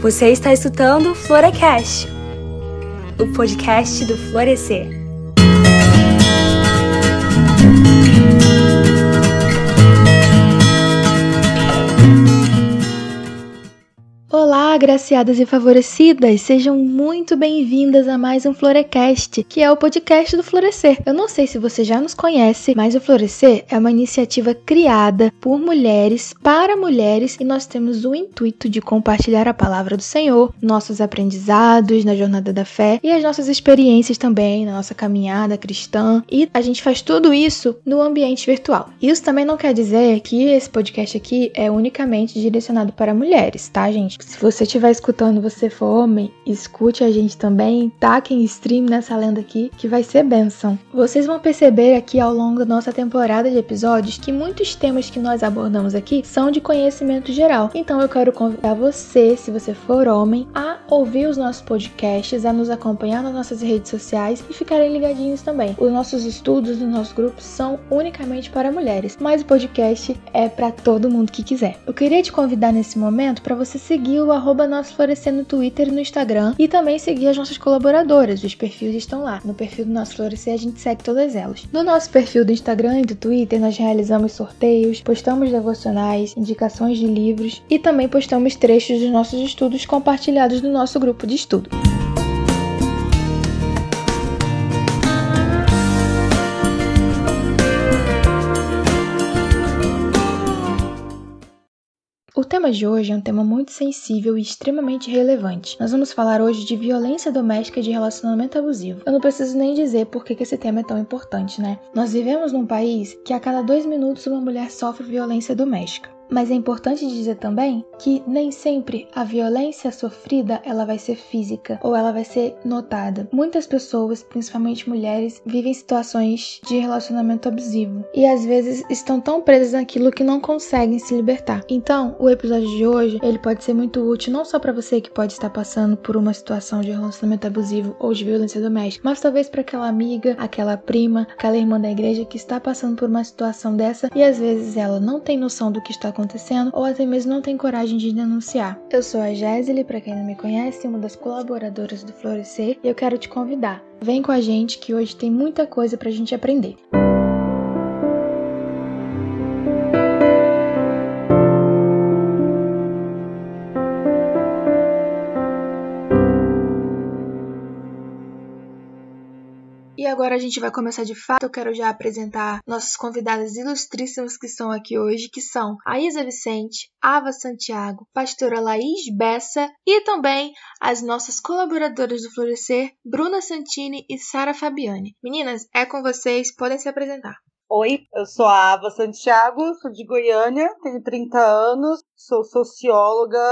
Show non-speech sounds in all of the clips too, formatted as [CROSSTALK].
Você está escutando Florecast, o podcast do Florescer. Agraciadas e favorecidas! Sejam muito bem-vindas a mais um Florecast, que é o podcast do Florescer. Eu não sei se você já nos conhece, mas o Florescer é uma iniciativa criada por mulheres para mulheres e nós temos o intuito de compartilhar a palavra do Senhor, nossos aprendizados na jornada da fé e as nossas experiências também na nossa caminhada cristã. E a gente faz tudo isso no ambiente virtual. Isso também não quer dizer que esse podcast aqui é unicamente direcionado para mulheres, tá, gente? Se você estiver escutando, você for homem, escute a gente também, taquem stream nessa lenda aqui, que vai ser benção. Vocês vão perceber aqui ao longo da nossa temporada de episódios que muitos temas que nós abordamos aqui são de conhecimento geral. Então eu quero convidar você, se você for homem, a ouvir os nossos podcasts, a nos acompanhar nas nossas redes sociais e ficarem ligadinhos também. Os nossos estudos no nosso grupo são unicamente para mulheres, mas o podcast é para todo mundo que quiser. Eu queria te convidar nesse momento para você seguir o arroba Nosso Florescer no Twitter e no Instagram e também seguir as nossas colaboradoras. Os perfis estão lá. No perfil do Nosso Florescer a gente segue todas elas. No nosso perfil do Instagram e do Twitter nós realizamos sorteios, postamos devocionais, indicações de livros e também postamos trechos dos nossos estudos compartilhados no nosso grupo de estudo. O tema de hoje é um tema muito sensível e extremamente relevante. Nós vamos falar hoje de violência doméstica e de relacionamento abusivo. Eu não preciso nem dizer por que esse tema é tão importante, né? Nós vivemos num país que a cada dois minutos uma mulher sofre violência doméstica. Mas é importante dizer também que nem sempre a violência sofrida ela vai ser física ou ela vai ser notada. Muitas pessoas, principalmente mulheres, vivem situações de relacionamento abusivo e às vezes estão tão presas naquilo que não conseguem se libertar. Então, o episódio de hoje, ele pode ser muito útil não só para você que pode estar passando por uma situação de relacionamento abusivo ou de violência doméstica, mas talvez para aquela amiga, aquela prima, aquela irmã da igreja que está passando por uma situação dessa e às vezes ela não tem noção do que está acontecendo ou até mesmo não tem coragem de denunciar. Eu sou a Jéssile, para quem não me conhece, uma das colaboradoras do Florescer, e eu quero te convidar. Vem com a gente que hoje tem muita coisa pra gente aprender. E agora a gente vai começar de fato. Eu quero já apresentar nossas convidadas ilustríssimas que estão aqui hoje, que são a Isa Vicente, Ava Santiago, pastora Laís Bessa e também as nossas colaboradoras do Florescer, Bruna Santini e Sara Fabiani. Meninas, é com vocês, podem se apresentar. Oi, eu sou a Ava Santiago, sou de Goiânia, tenho 30 anos, sou socióloga,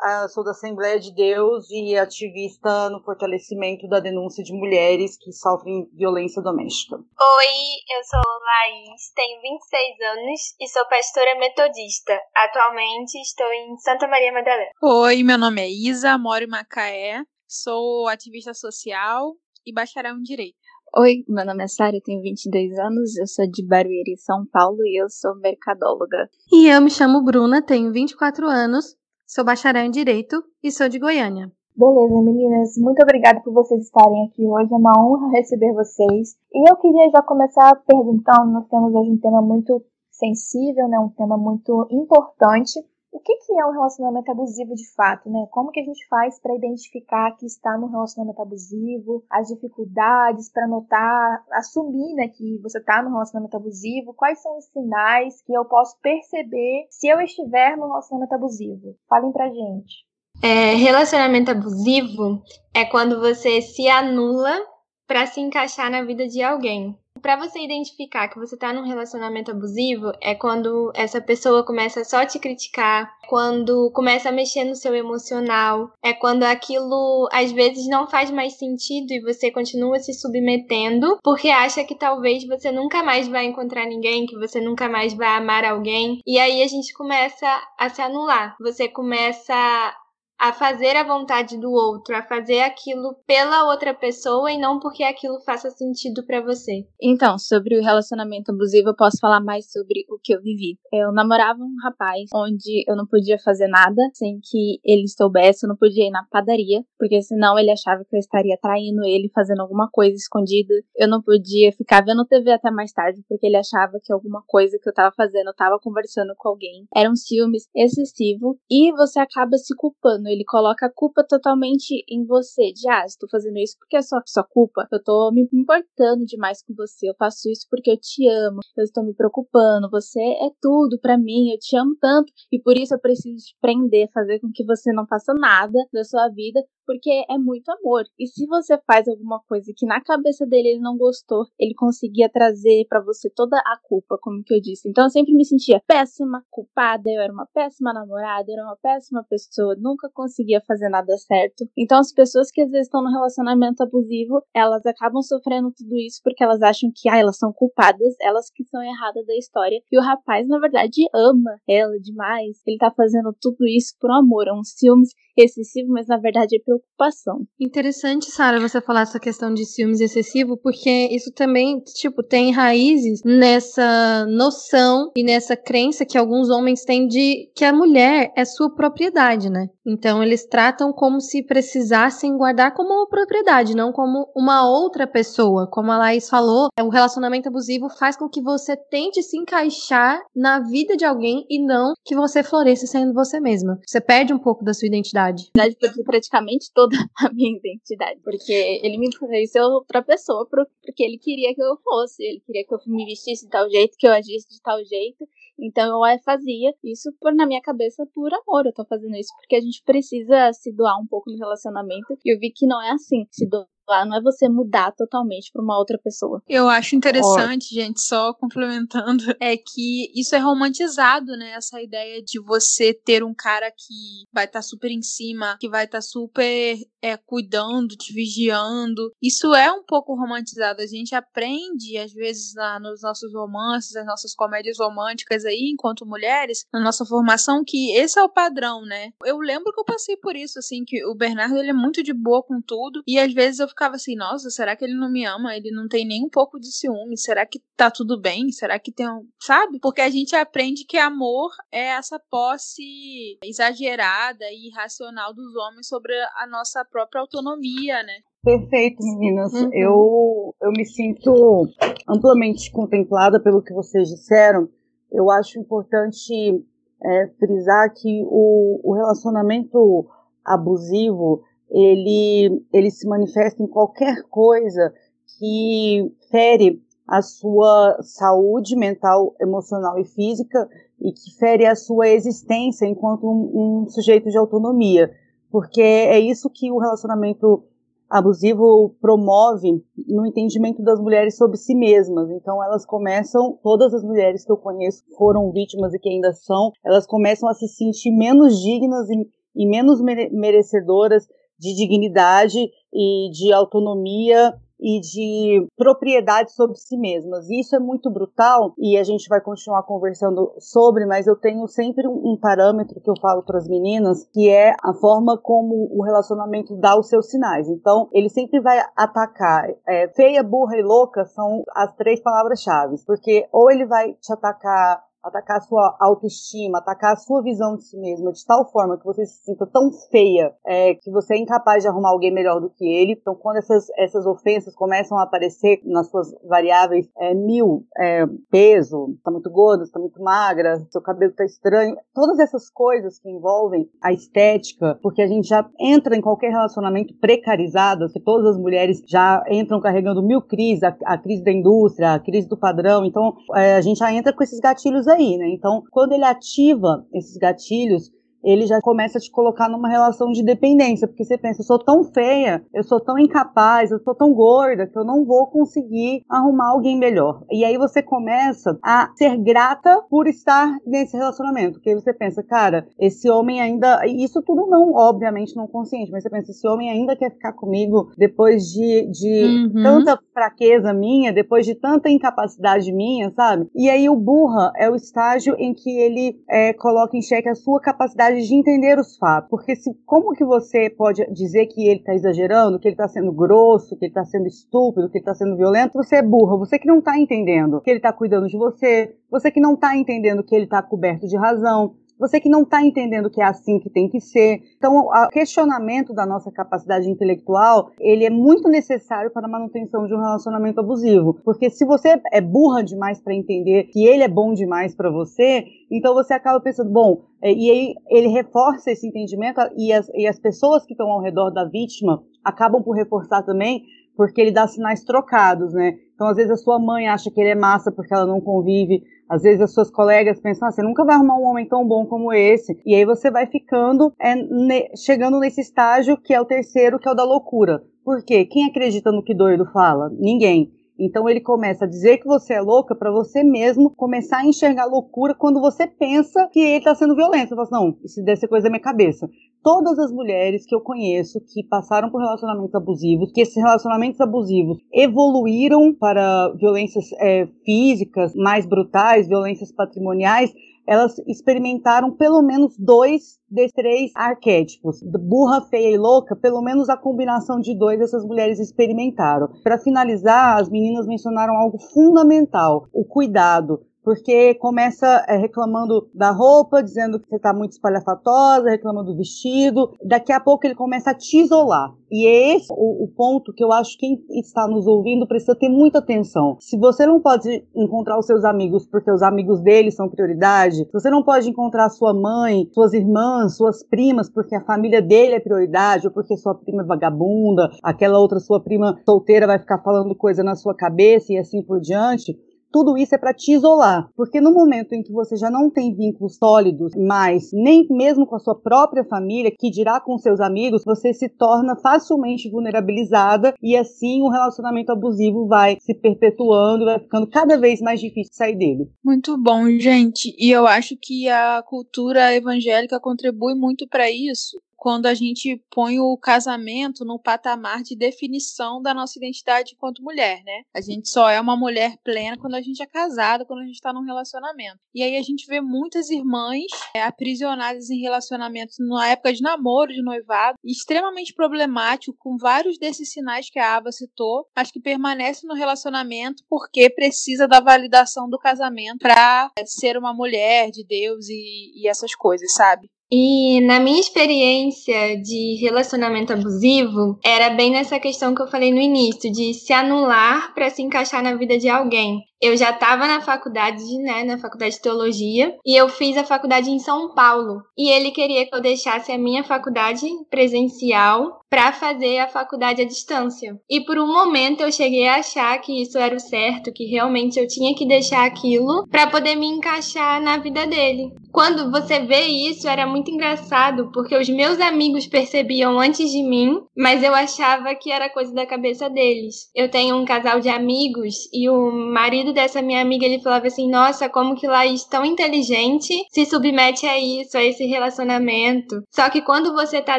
ah, sou da Assembleia de Deus e ativista no fortalecimento da denúncia de mulheres que sofrem violência doméstica. Oi, eu sou Laís, tenho 26 anos e sou pastora metodista. Atualmente estou em Santa Maria Madalena. Oi, meu nome é Isa, moro em Macaé, sou ativista social e bacharel em Direito. Oi, meu nome é Sara, eu tenho 22 anos, eu sou de Barueri, São Paulo e eu sou mercadóloga. E eu me chamo Bruna, tenho 24 anos, Sou bacharel em Direito e sou de Goiânia. Beleza, meninas, muito obrigada por vocês estarem aqui hoje. É uma honra receber vocês. E eu queria já começar perguntando: nós temos hoje um tema muito sensível, né? um tema muito importante. O que, que é um relacionamento abusivo de fato, né? Como que a gente faz para identificar que está num relacionamento abusivo, as dificuldades para notar, assumir, né, que você está num relacionamento abusivo? Quais são os sinais que eu posso perceber se eu estiver num relacionamento abusivo? Falem pra gente. É, relacionamento abusivo é quando você se anula para se encaixar na vida de alguém para você identificar que você tá num relacionamento abusivo é quando essa pessoa começa só a te criticar, quando começa a mexer no seu emocional, é quando aquilo às vezes não faz mais sentido e você continua se submetendo porque acha que talvez você nunca mais vai encontrar ninguém, que você nunca mais vai amar alguém, e aí a gente começa a se anular. Você começa a fazer a vontade do outro, a fazer aquilo pela outra pessoa e não porque aquilo faça sentido para você. Então, sobre o relacionamento abusivo, eu posso falar mais sobre o que eu vivi. Eu namorava um rapaz onde eu não podia fazer nada sem que ele soubesse, eu não podia ir na padaria, porque senão ele achava que eu estaria traindo ele, fazendo alguma coisa escondida. Eu não podia ficar vendo TV até mais tarde, porque ele achava que alguma coisa que eu tava fazendo, eu tava conversando com alguém. Eram ciúmes excessivo e você acaba se culpando ele coloca a culpa totalmente em você. De, ah, estou fazendo isso porque é só sua culpa. Eu tô me importando demais com você. Eu faço isso porque eu te amo. Eu estou me preocupando. Você é tudo para mim. Eu te amo tanto. E por isso eu preciso te prender, fazer com que você não faça nada da sua vida porque é muito amor. E se você faz alguma coisa que na cabeça dele ele não gostou, ele conseguia trazer para você toda a culpa, como que eu disse. Então eu sempre me sentia péssima, culpada, eu era uma péssima namorada, eu era uma péssima pessoa, nunca conseguia fazer nada certo. Então as pessoas que às vezes estão no relacionamento abusivo, elas acabam sofrendo tudo isso porque elas acham que ah, elas são culpadas, elas que são erradas da história. E o rapaz, na verdade, ama ela demais. Ele tá fazendo tudo isso por amor, é um ciúmes excessivo, mas na verdade é preocupação. Interessante, Sara, você falar essa questão de ciúmes excessivo, porque isso também, tipo, tem raízes nessa noção e nessa crença que alguns homens têm de que a mulher é sua propriedade, né? Então eles tratam como se precisassem guardar como uma propriedade, não como uma outra pessoa. Como a Laís falou, o relacionamento abusivo faz com que você tente se encaixar na vida de alguém e não que você floresça sendo você mesma. Você perde um pouco da sua identidade. verdade, perdi toda [LAUGHS] a minha identidade, porque ele me ser outra pessoa porque ele queria que eu fosse, ele queria que eu me vestisse de tal jeito, que eu agisse de tal jeito, então eu fazia isso por, na minha cabeça por amor. Eu tô fazendo isso porque a gente precisa se doar um pouco no relacionamento. E eu vi que não é assim. Se doar não é você mudar totalmente para uma outra pessoa. Eu acho interessante, oh. gente, só complementando, [LAUGHS] é que isso é romantizado, né? Essa ideia de você ter um cara que vai estar tá super em cima, que vai estar tá super é, cuidando, te vigiando. Isso é um pouco romantizado. A gente aprende, às vezes, na, nos nossos romances, nas nossas comédias românticas aí, enquanto mulheres, na nossa formação, que esse é o padrão, né? Eu lembro que eu passei por isso, assim, que o Bernardo ele é muito de boa com tudo, e às vezes eu ficava assim, nossa, será que ele não me ama? Ele não tem nem um pouco de ciúme? Será que tá tudo bem? Será que tem um. Sabe? Porque a gente aprende que amor é essa posse exagerada e irracional dos homens sobre a nossa própria autonomia, né? Perfeito, meninas. Uhum. Eu, eu me sinto amplamente contemplada pelo que vocês disseram. Eu acho importante é, frisar que o, o relacionamento abusivo ele, ele se manifesta em qualquer coisa que fere a sua saúde mental, emocional e física e que fere a sua existência enquanto um, um sujeito de autonomia, porque é isso que o relacionamento abusivo promove no entendimento das mulheres sobre si mesmas. Então elas começam, todas as mulheres que eu conheço foram vítimas e que ainda são, elas começam a se sentir menos dignas e, e menos merecedoras de dignidade e de autonomia e de propriedade sobre si mesmas. Isso é muito brutal e a gente vai continuar conversando sobre, mas eu tenho sempre um, parâmetro que eu falo para as meninas, que é a forma como o relacionamento dá os seus sinais. Então, ele sempre vai atacar. É, feia, burra e louca são as três palavras-chave, porque ou ele vai te atacar atacar a sua autoestima, atacar a sua visão de si mesma de tal forma que você se sinta tão feia é, que você é incapaz de arrumar alguém melhor do que ele. Então, quando essas, essas ofensas começam a aparecer nas suas variáveis é, mil, é, peso, tá muito gordo, tá muito magra, seu cabelo tá estranho, todas essas coisas que envolvem a estética, porque a gente já entra em qualquer relacionamento precarizado, que todas as mulheres já entram carregando mil crises, a, a crise da indústria, a crise do padrão, então é, a gente já entra com esses gatilhos aí, né? Então, quando ele ativa esses gatilhos, ele já começa a te colocar numa relação de dependência, porque você pensa, eu sou tão feia, eu sou tão incapaz, eu sou tão gorda que eu não vou conseguir arrumar alguém melhor. E aí você começa a ser grata por estar nesse relacionamento, porque você pensa, cara, esse homem ainda, isso tudo não, obviamente não consciente, mas você pensa, esse homem ainda quer ficar comigo depois de, de uhum. tanta fraqueza minha, depois de tanta incapacidade minha, sabe? E aí o burra é o estágio em que ele é, coloca em xeque a sua capacidade de entender os fatos. Porque se, como que você pode dizer que ele está exagerando, que ele está sendo grosso, que ele está sendo estúpido, que ele está sendo violento? Você é burra, você que não está entendendo que ele está cuidando de você, você que não está entendendo que ele está coberto de razão, você que não está entendendo que é assim que tem que ser. Então, o questionamento da nossa capacidade intelectual, ele é muito necessário para a manutenção de um relacionamento abusivo. Porque se você é burra demais para entender que ele é bom demais para você, então você acaba pensando, bom, é, e aí ele reforça esse entendimento e as, e as pessoas que estão ao redor da vítima acabam por reforçar também, porque ele dá sinais trocados, né? Então, às vezes, a sua mãe acha que ele é massa porque ela não convive às vezes as suas colegas pensam, ah, você nunca vai arrumar um homem tão bom como esse. E aí você vai ficando, é, ne chegando nesse estágio que é o terceiro, que é o da loucura. Por quê? Quem acredita no que doido fala? Ninguém. Então ele começa a dizer que você é louca para você mesmo começar a enxergar loucura quando você pensa que ele está sendo violento. Você fala assim, não, isso deve ser coisa da minha cabeça. Todas as mulheres que eu conheço que passaram por relacionamentos abusivos, que esses relacionamentos abusivos evoluíram para violências é, físicas mais brutais, violências patrimoniais, elas experimentaram pelo menos dois desses três arquétipos. Burra, feia e louca, pelo menos a combinação de dois essas mulheres experimentaram. Para finalizar, as meninas mencionaram algo fundamental: o cuidado porque começa é, reclamando da roupa, dizendo que você está muito espalhafatosa, reclamando do vestido. Daqui a pouco ele começa a te isolar. E é esse o, o, ponto que eu acho que quem está nos ouvindo precisa ter muita atenção. Se você não pode encontrar os seus amigos porque os amigos deles são prioridade, se você não pode encontrar sua mãe, suas irmãs, suas primas porque a família dele é prioridade, ou porque sua prima é vagabunda, aquela outra sua prima solteira vai ficar falando coisa na sua cabeça e assim por diante, tudo isso é para te isolar, porque no momento em que você já não tem vínculos sólidos mais, nem mesmo com a sua própria família, que dirá com seus amigos, você se torna facilmente vulnerabilizada e assim o relacionamento abusivo vai se perpetuando vai ficando cada vez mais difícil sair dele. Muito bom, gente. E eu acho que a cultura evangélica contribui muito para isso, quando a gente põe o casamento no patamar de definição da nossa identidade enquanto mulher, né? A gente só é uma mulher plena quando a gente é casada, quando a gente está num relacionamento. E aí a gente vê muitas irmãs é, aprisionadas em relacionamentos na época de namoro, de noivado, extremamente problemático, com vários desses sinais que a Ava citou, mas que permanece no relacionamento porque precisa da validação do casamento para ser uma mulher de Deus e, e essas coisas, sabe? E na minha experiência de relacionamento abusivo, era bem nessa questão que eu falei no início, de se anular para se encaixar na vida de alguém eu já estava na faculdade, né, na faculdade de teologia, e eu fiz a faculdade em São Paulo. E ele queria que eu deixasse a minha faculdade presencial para fazer a faculdade à distância. E por um momento eu cheguei a achar que isso era o certo, que realmente eu tinha que deixar aquilo para poder me encaixar na vida dele. Quando você vê isso, era muito engraçado, porque os meus amigos percebiam antes de mim, mas eu achava que era coisa da cabeça deles. Eu tenho um casal de amigos e o marido dessa minha amiga, ele falava assim: Nossa, como que Laís, tão inteligente, se submete a isso, a esse relacionamento. Só que quando você tá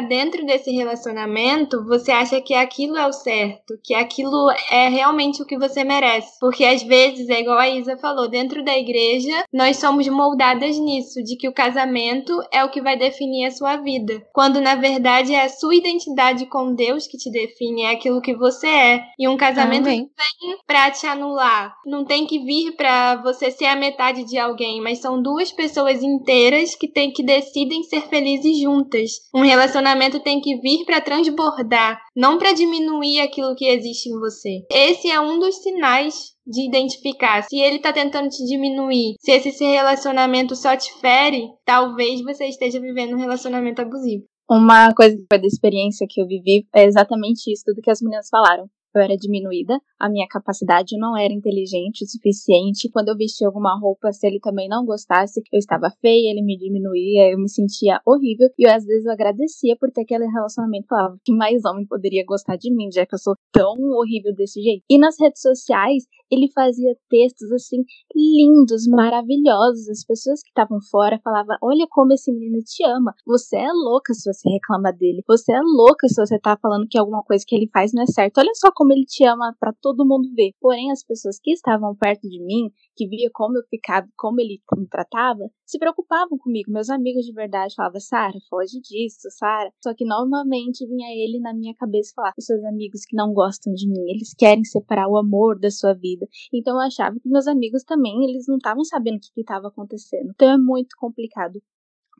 dentro desse relacionamento, você acha que aquilo é o certo, que aquilo é realmente o que você merece. Porque às vezes, é igual a Isa falou, dentro da igreja, nós somos moldadas nisso, de que o casamento é o que vai definir a sua vida. Quando na verdade é a sua identidade com Deus que te define, é aquilo que você é. E um casamento Amém. vem pra te anular. Não tem que vir para você ser a metade de alguém, mas são duas pessoas inteiras que tem que decidem ser felizes juntas. Um relacionamento tem que vir para transbordar, não para diminuir aquilo que existe em você. Esse é um dos sinais de identificar se ele tá tentando te diminuir, se esse relacionamento só te fere, talvez você esteja vivendo um relacionamento abusivo. Uma coisa da experiência que eu vivi é exatamente isso, tudo que as meninas falaram eu era diminuída, a minha capacidade não era inteligente o suficiente. Quando eu vestia alguma roupa, se ele também não gostasse, eu estava feia, ele me diminuía, eu me sentia horrível. E eu, às vezes eu agradecia por ter aquele relacionamento. Falava que mais homem poderia gostar de mim, já que eu sou tão horrível desse jeito. E nas redes sociais, ele fazia textos assim lindos, maravilhosos. As pessoas que estavam fora falavam: Olha como esse menino te ama. Você é louca se você reclama dele. Você é louca se você tá falando que alguma coisa que ele faz não é certo. Olha só como ele te ama para todo mundo ver. Porém, as pessoas que estavam perto de mim, que via como eu ficava, como ele me tratava, se preocupavam comigo. Meus amigos de verdade falavam, Sara, foge disso, Sara. Só que novamente vinha ele na minha cabeça falar, os seus amigos que não gostam de mim, eles querem separar o amor da sua vida. Então eu achava que meus amigos também, eles não estavam sabendo o que estava acontecendo. Então é muito complicado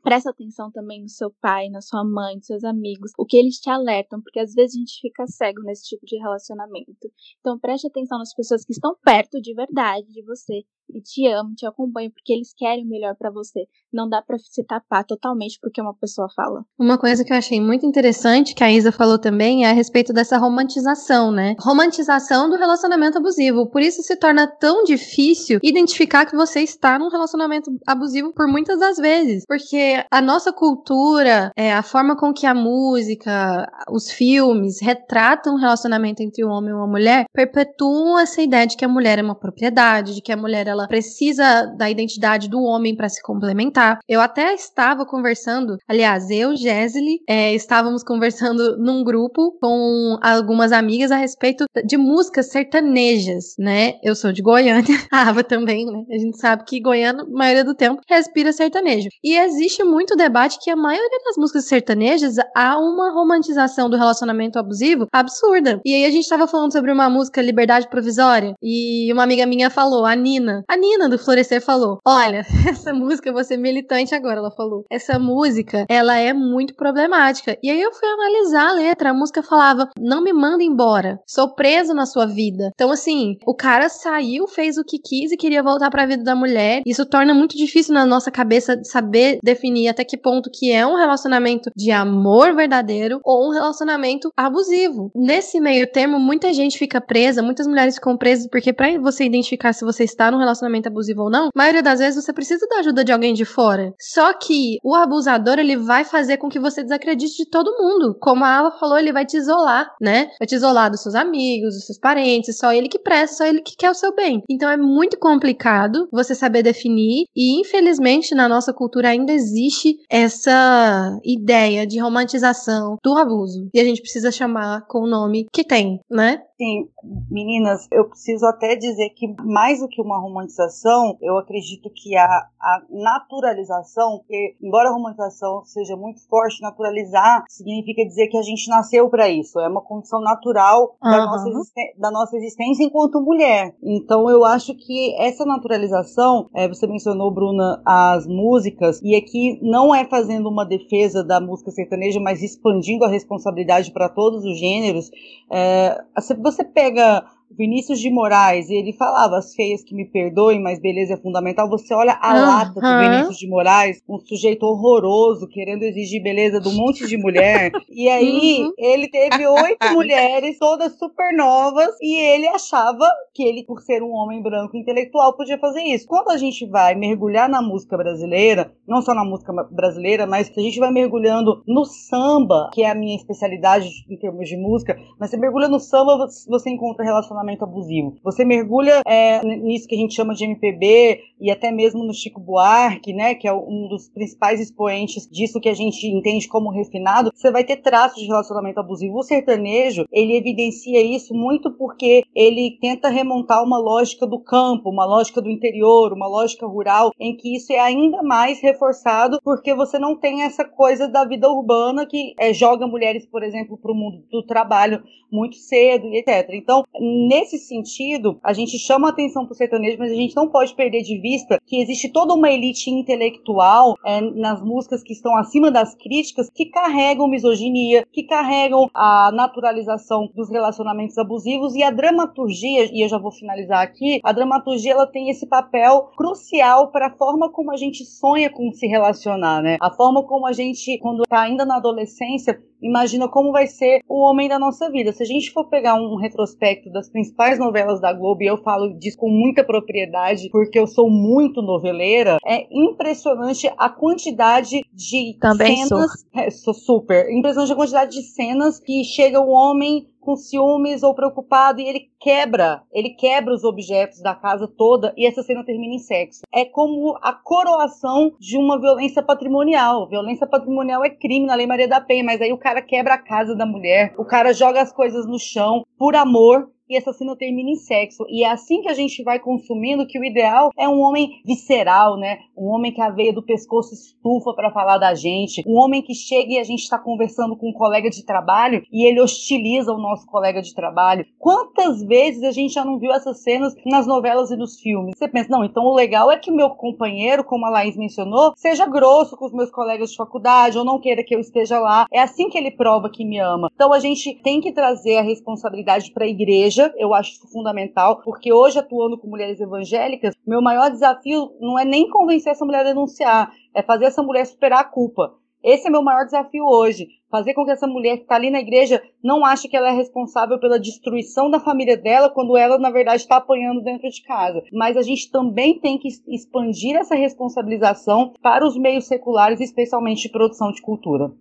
Presta atenção também no seu pai, na sua mãe, nos seus amigos, o que eles te alertam, porque às vezes a gente fica cego nesse tipo de relacionamento. Então preste atenção nas pessoas que estão perto de verdade de você e te amam, te acompanham porque eles querem o melhor para você. Não dá para se tapar totalmente porque uma pessoa fala. Uma coisa que eu achei muito interessante que a Isa falou também é a respeito dessa romantização, né? Romantização do relacionamento abusivo. Por isso se torna tão difícil identificar que você está num relacionamento abusivo por muitas das vezes, porque a nossa cultura, é, a forma com que a música, os filmes retratam o relacionamento entre um homem e uma mulher, perpetuam essa ideia de que a mulher é uma propriedade, de que a mulher precisa da identidade do homem para se complementar. Eu até estava conversando, aliás, eu, Jesly, é, estávamos conversando [LAUGHS] num grupo com algumas amigas a respeito de músicas sertanejas, né? Eu sou de Goiânia, [LAUGHS] a Ava também, né? A gente sabe que Goiânia, maioria do tempo, respira sertanejo. E existe muito debate que a maioria das músicas sertanejas há uma romantização do relacionamento abusivo absurda. E aí a gente estava falando sobre uma música Liberdade Provisória e uma amiga minha falou, a Nina, a Nina do Florescer falou: Olha, [LAUGHS] essa música, eu vou ser militante agora, ela falou. Essa música, ela é muito problemática. E aí eu fui analisar a letra. A música falava: Não me manda embora. Sou preso na sua vida. Então, assim, o cara saiu, fez o que quis e queria voltar para a vida da mulher. Isso torna muito difícil na nossa cabeça saber definir até que ponto que é um relacionamento de amor verdadeiro ou um relacionamento abusivo. Nesse meio termo, muita gente fica presa, muitas mulheres ficam presas porque para você identificar se você está num relacionamento relacionamento abusivo ou não, a maioria das vezes você precisa da ajuda de alguém de fora. Só que o abusador, ele vai fazer com que você desacredite de todo mundo. Como a Ava falou, ele vai te isolar, né? Vai te isolar dos seus amigos, dos seus parentes, só ele que presta, só ele que quer o seu bem. Então é muito complicado você saber definir e infelizmente na nossa cultura ainda existe essa ideia de romantização do abuso. E a gente precisa chamar com o nome que tem, né? Sim, meninas, eu preciso até dizer que mais do que uma romantização, eu acredito que a, a naturalização, porque embora a romantização seja muito forte, naturalizar significa dizer que a gente nasceu para isso, é uma condição natural uhum. da, nossa da, nossa existência enquanto mulher. Então eu acho que essa naturalização, é, você mencionou, Bruna, as músicas, e aqui não é fazendo uma defesa da música sertaneja, mas expandindo a responsabilidade para todos os gêneros. É, você pega Vinícius de Moraes, e ele falava, as feias que me perdoem, mas beleza é fundamental. Você olha a uhum. lata do Vinícius de Moraes, um sujeito horroroso, querendo exigir beleza de um monte de mulher. e aí, uhum. ele teve oito [LAUGHS] mulheres, todas super novas, e ele achava que ele, por ser um homem branco intelectual, podia fazer isso. Quando a gente vai mergulhar na música brasileira, não só na música brasileira, mas a gente vai mergulhando no samba, que é a minha especialidade em termos de música, mas você mergulha no samba, você encontra relacionamento relacionamento abusivo. Você mergulha é, nisso que a gente chama de MPB e até mesmo no Chico Buarque, né, que é um dos principais expoentes disso que a gente entende como refinado, você vai ter traços de relacionamento abusivo. O sertanejo, ele evidencia isso muito porque ele tenta remontar uma lógica do campo, uma lógica do interior, uma lógica rural, em que isso é ainda mais reforçado porque você não tem essa coisa da vida urbana que é, joga mulheres, por exemplo, para o mundo do trabalho muito cedo e etc. Então, nesse sentido, a gente chama atenção para o sertanejo, mas a gente não pode perder de vista que existe toda uma elite intelectual é, nas músicas que estão acima das críticas que carregam misoginia, que carregam a naturalização dos relacionamentos abusivos e a dramaturgia, e eu já vou finalizar aqui, a dramaturgia ela tem esse papel crucial para a forma como a gente sonha com se relacionar, né? A forma como a gente, quando está ainda na adolescência, imagina como vai ser o homem da nossa vida. Se a gente for pegar um retrospecto das principais novelas da Globo, e eu falo disso com muita propriedade, porque eu sou muito noveleira, é impressionante a quantidade de Também cenas. Sou. É, sou super. Impressionante a quantidade de cenas que chega o homem com ciúmes ou preocupado e ele quebra, ele quebra os objetos da casa toda e essa cena termina em sexo. É como a coroação de uma violência patrimonial. Violência patrimonial é crime na Lei Maria da Penha, mas aí o cara quebra a casa da mulher, o cara joga as coisas no chão por amor e essa cena termina em sexo. E é assim que a gente vai consumindo que o ideal é um homem visceral, né? Um homem que a veia do pescoço estufa para falar da gente, um homem que chega e a gente está conversando com um colega de trabalho e ele hostiliza o nosso colega de trabalho. Quantas vezes a gente já não viu essas cenas nas novelas e nos filmes? Você pensa, não, então o legal é que meu companheiro, como a Laís mencionou, seja grosso com os meus colegas de faculdade ou não queira que eu esteja lá. É assim que ele prova que me ama. Então a gente tem que trazer a responsabilidade para a igreja, eu acho isso fundamental, porque hoje atuando com mulheres evangélicas, meu maior desafio não é nem convencer essa mulher a denunciar, é fazer essa mulher superar a culpa. Esse é meu maior desafio hoje. Fazer com que essa mulher que está ali na igreja não ache que ela é responsável pela destruição da família dela, quando ela, na verdade, está apanhando dentro de casa. Mas a gente também tem que expandir essa responsabilização para os meios seculares, especialmente de produção de cultura.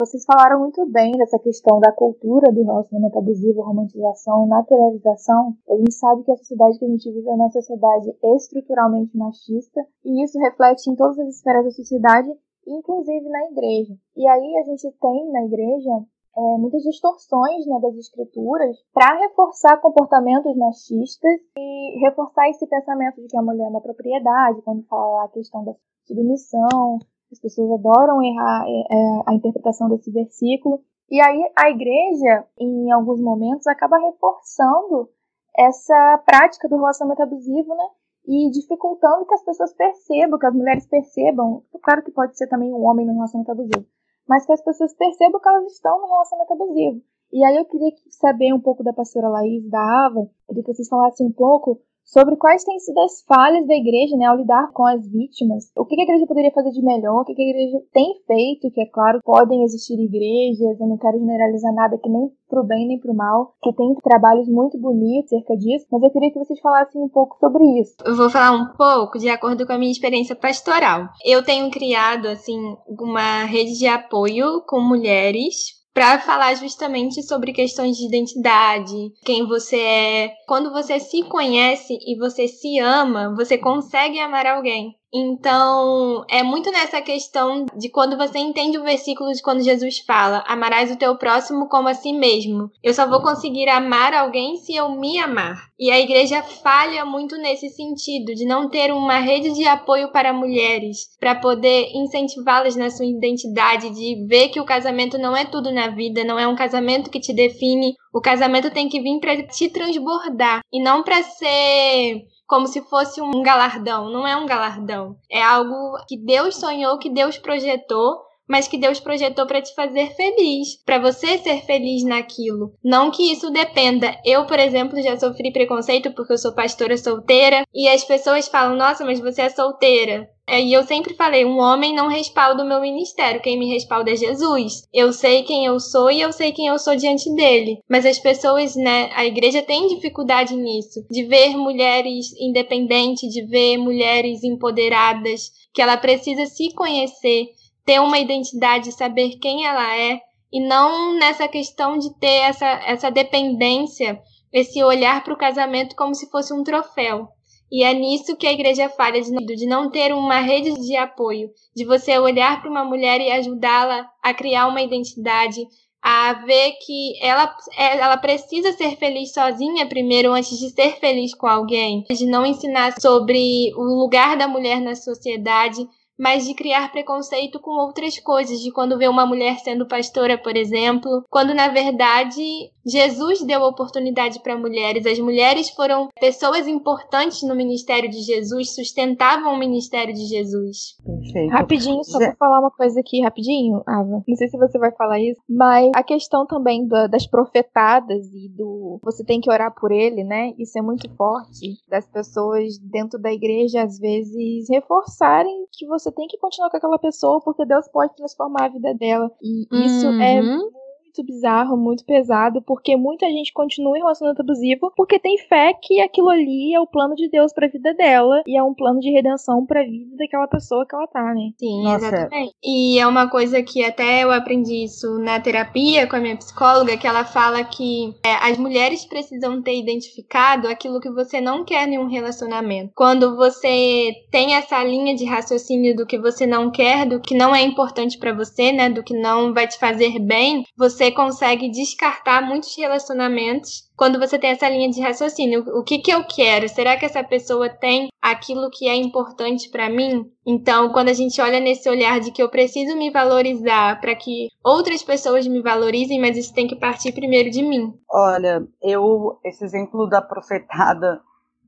Vocês falaram muito bem dessa questão da cultura do relacionamento abusivo, romantização, naturalização. A gente sabe que a sociedade que a gente vive é uma sociedade estruturalmente machista e isso reflete em todas as esferas da sociedade, inclusive na igreja. E aí a gente tem na igreja é, muitas distorções né, das escrituras para reforçar comportamentos machistas e reforçar esse pensamento de que a mulher é uma propriedade, quando fala a questão da submissão, as pessoas adoram errar é, é, a interpretação desse versículo. E aí a igreja, em alguns momentos, acaba reforçando essa prática do relacionamento abusivo, né? E dificultando que as pessoas percebam, que as mulheres percebam, claro que pode ser também um homem no relacionamento abusivo, mas que as pessoas percebam que elas estão no relacionamento abusivo. E aí eu queria saber um pouco da pastora Laís, da Ava, queria que vocês falassem um pouco sobre quais têm sido as falhas da igreja né, ao lidar com as vítimas. O que a igreja poderia fazer de melhor, o que a igreja tem feito, que é claro, podem existir igrejas, eu não quero generalizar nada que nem pro bem nem pro mal, que tem trabalhos muito bonitos acerca disso, mas eu queria que vocês falassem um pouco sobre isso. Eu vou falar um pouco de acordo com a minha experiência pastoral. Eu tenho criado, assim, uma rede de apoio com mulheres para falar justamente sobre questões de identidade, quem você é. Quando você se conhece e você se ama, você consegue amar alguém. Então, é muito nessa questão de quando você entende o versículo de quando Jesus fala: Amarás o teu próximo como a si mesmo. Eu só vou conseguir amar alguém se eu me amar. E a igreja falha muito nesse sentido, de não ter uma rede de apoio para mulheres, para poder incentivá-las na sua identidade, de ver que o casamento não é tudo na vida, não é um casamento que te define. O casamento tem que vir para te transbordar e não para ser como se fosse um galardão. Não é um galardão. É algo que Deus sonhou, que Deus projetou, mas que Deus projetou para te fazer feliz, para você ser feliz naquilo. Não que isso dependa. Eu, por exemplo, já sofri preconceito porque eu sou pastora solteira e as pessoas falam: "Nossa, mas você é solteira". E eu sempre falei, um homem não respalda o meu ministério, quem me respalda é Jesus. Eu sei quem eu sou e eu sei quem eu sou diante dele. Mas as pessoas, né, a igreja tem dificuldade nisso, de ver mulheres independentes, de ver mulheres empoderadas, que ela precisa se conhecer, ter uma identidade, saber quem ela é, e não nessa questão de ter essa, essa dependência, esse olhar para o casamento como se fosse um troféu. E é nisso que a igreja falha, de não ter uma rede de apoio, de você olhar para uma mulher e ajudá-la a criar uma identidade, a ver que ela, ela precisa ser feliz sozinha primeiro antes de ser feliz com alguém, de não ensinar sobre o lugar da mulher na sociedade, mas de criar preconceito com outras coisas, de quando vê uma mulher sendo pastora, por exemplo, quando na verdade Jesus deu oportunidade para mulheres. As mulheres foram pessoas importantes no ministério de Jesus, sustentavam o ministério de Jesus. Perfeito. Rapidinho, só para falar uma coisa aqui, rapidinho, Ava. Não sei se você vai falar isso, mas a questão também da, das profetadas e do você tem que orar por ele, né? Isso é muito forte. Das pessoas dentro da igreja, às vezes, reforçarem que você tem que continuar com aquela pessoa porque Deus pode transformar a vida dela. E isso é uhum. é muito bizarro, muito pesado, porque muita gente continua em relacionamento abusivo porque tem fé que aquilo ali é o plano de Deus para a vida dela e é um plano de redenção para a vida daquela pessoa que ela tá, né? Sim, Nossa. exatamente. E é uma coisa que até eu aprendi isso na terapia com a minha psicóloga, que ela fala que é, as mulheres precisam ter identificado aquilo que você não quer em um relacionamento. Quando você tem essa linha de raciocínio do que você não quer, do que não é importante para você, né, do que não vai te fazer bem, você consegue descartar muitos relacionamentos quando você tem essa linha de raciocínio. O que que eu quero? Será que essa pessoa tem aquilo que é importante para mim? Então, quando a gente olha nesse olhar de que eu preciso me valorizar para que outras pessoas me valorizem, mas isso tem que partir primeiro de mim. Olha, eu esse exemplo da profetada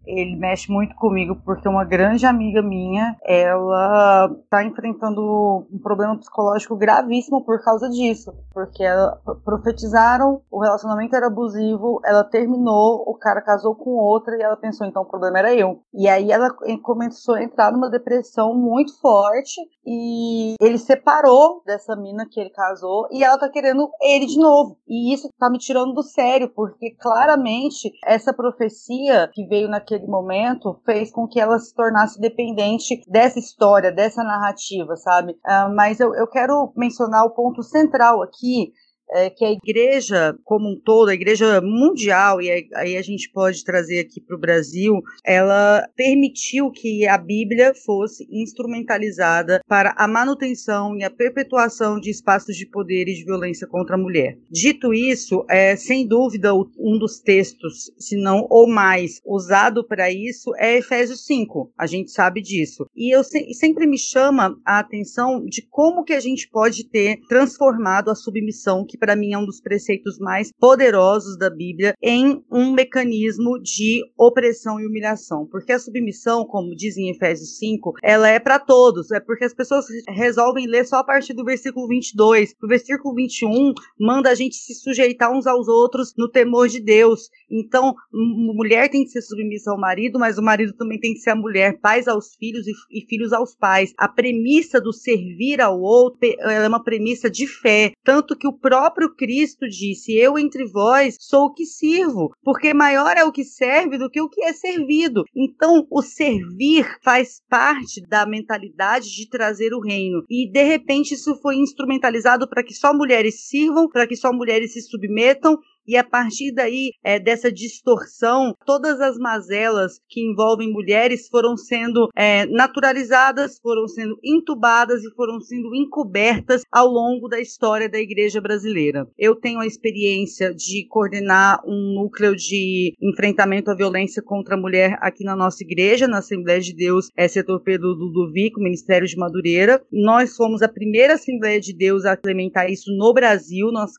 ele mexe muito comigo porque uma grande amiga minha, ela tá enfrentando um problema psicológico gravíssimo por causa disso, porque ela profetizaram, o relacionamento era abusivo, ela terminou, o cara casou com outra e ela pensou então o problema era eu. E aí ela começou a entrar numa depressão muito forte e ele separou dessa mina que ele casou e ela tá querendo ele de novo. E isso tá me tirando do sério, porque claramente essa profecia que veio naquele naquele momento fez com que ela se tornasse dependente dessa história, dessa narrativa, sabe? Uh, mas eu, eu quero mencionar o ponto central aqui, é, que a igreja como um todo, a igreja mundial, e aí a gente pode trazer aqui para o Brasil, ela permitiu que a Bíblia fosse instrumentalizada para a manutenção e a perpetuação de espaços de poder e de violência contra a mulher. Dito isso, é sem dúvida um dos textos, se não ou mais, usado para isso é Efésios 5. A gente sabe disso. E eu se, sempre me chama a atenção de como que a gente pode ter transformado a submissão que para mim é um dos preceitos mais poderosos da Bíblia, em um mecanismo de opressão e humilhação. Porque a submissão, como diz em Efésios 5, ela é para todos. É porque as pessoas resolvem ler só a partir do versículo 22. O versículo 21 manda a gente se sujeitar uns aos outros no temor de Deus. Então, mulher tem que ser submissa ao marido, mas o marido também tem que ser a mulher, pais aos filhos e, e filhos aos pais. A premissa do servir ao outro é uma premissa de fé, tanto que o próprio próprio Cristo disse: Eu entre vós sou o que sirvo, porque maior é o que serve do que o que é servido. Então, o servir faz parte da mentalidade de trazer o reino. E de repente isso foi instrumentalizado para que só mulheres sirvam, para que só mulheres se submetam e a partir daí, é, dessa distorção, todas as mazelas que envolvem mulheres foram sendo é, naturalizadas, foram sendo entubadas e foram sendo encobertas ao longo da história da igreja brasileira. Eu tenho a experiência de coordenar um núcleo de enfrentamento à violência contra a mulher aqui na nossa igreja, na Assembleia de Deus, é setor Pedro Ludovico, Ministério de Madureira. Nós fomos a primeira Assembleia de Deus a implementar isso no Brasil. Nosso,